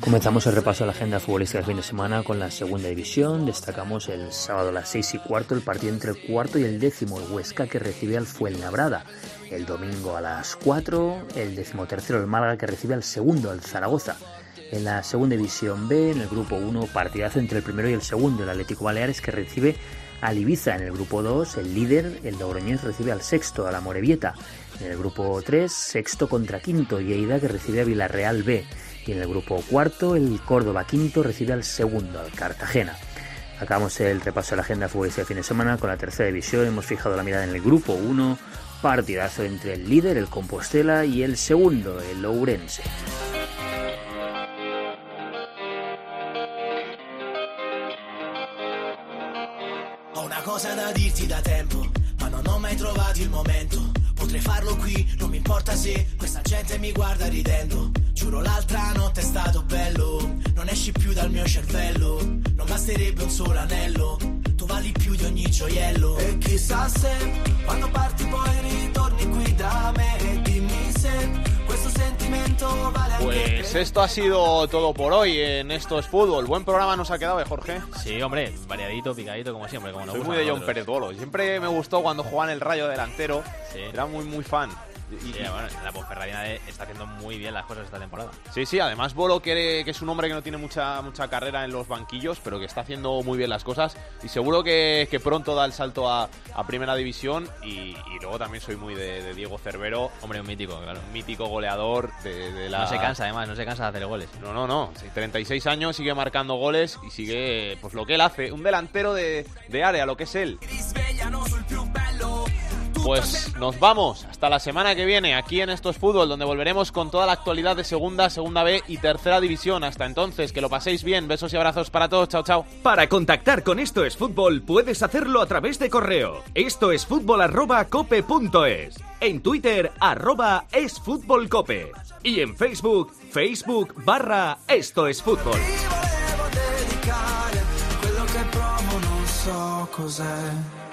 Comenzamos el repaso de la agenda futbolística del fin de semana con la segunda división. Destacamos el sábado a las seis y cuarto el partido entre el cuarto y el décimo, el Huesca que recibe al Fuenlabrada. El domingo a las 4, el decimotercero el Málaga que recibe al segundo, el Zaragoza. En la segunda división B, en el grupo 1, partidazo entre el primero y el segundo, el Atlético Baleares que recibe al Ibiza. En el grupo 2, el líder, el Logroñés, recibe al sexto, a la Morevieta. En el grupo 3, sexto contra quinto, Lleida que recibe a Villarreal B. Y en el grupo cuarto, el Córdoba quinto recibe al segundo, al Cartagena. Acabamos el repaso de la agenda futbolística de fin de semana con la tercera división. Hemos fijado la mirada en el grupo 1, partidazo entre el líder, el Compostela, y el segundo, el Ourense. Dirti da tempo, ma non ho mai trovato il momento. Potrei farlo qui, non mi importa se questa gente mi guarda ridendo. Giuro l'altra notte è stato bello, non esci più dal mio cervello. Non basterebbe un solo anello, tu vali più di ogni gioiello. E chissà se quando parti poi ritorni qui da me. Pues esto ha sido todo por hoy en Esto es Fútbol. Buen programa nos ha quedado, ¿eh, Jorge? Sí, hombre, variadito, picadito, como siempre. Como nos Soy muy de John. Pérez. Siempre me gustó cuando jugaba en el rayo delantero. Era muy, muy fan. Y, bueno, la Ponferradina está haciendo muy bien las cosas esta temporada. Sí, sí, además Bolo que, que es un hombre que no tiene mucha mucha carrera en los banquillos, pero que está haciendo muy bien las cosas y seguro que, que pronto da el salto a, a Primera División y, y luego también soy muy de, de Diego Cervero. Hombre, un mítico, claro. Un mítico goleador de, de la... No se cansa, además, no se cansa de hacer goles. No, no, no. Sí, 36 años, sigue marcando goles y sigue pues lo que él hace. Un delantero de, de área, lo que es él. Pues nos vamos hasta la semana que viene aquí en Estos Fútbol, donde volveremos con toda la actualidad de segunda, segunda B y tercera división. Hasta entonces, que lo paséis bien. Besos y abrazos para todos. Chao, chao. Para contactar con Esto es Fútbol puedes hacerlo a través de correo. Esto es fútbol arroba cope punto es. En Twitter arroba es fútbol cope. Y en Facebook, Facebook barra Esto es Fútbol. dedicare quello che provo non so cos'è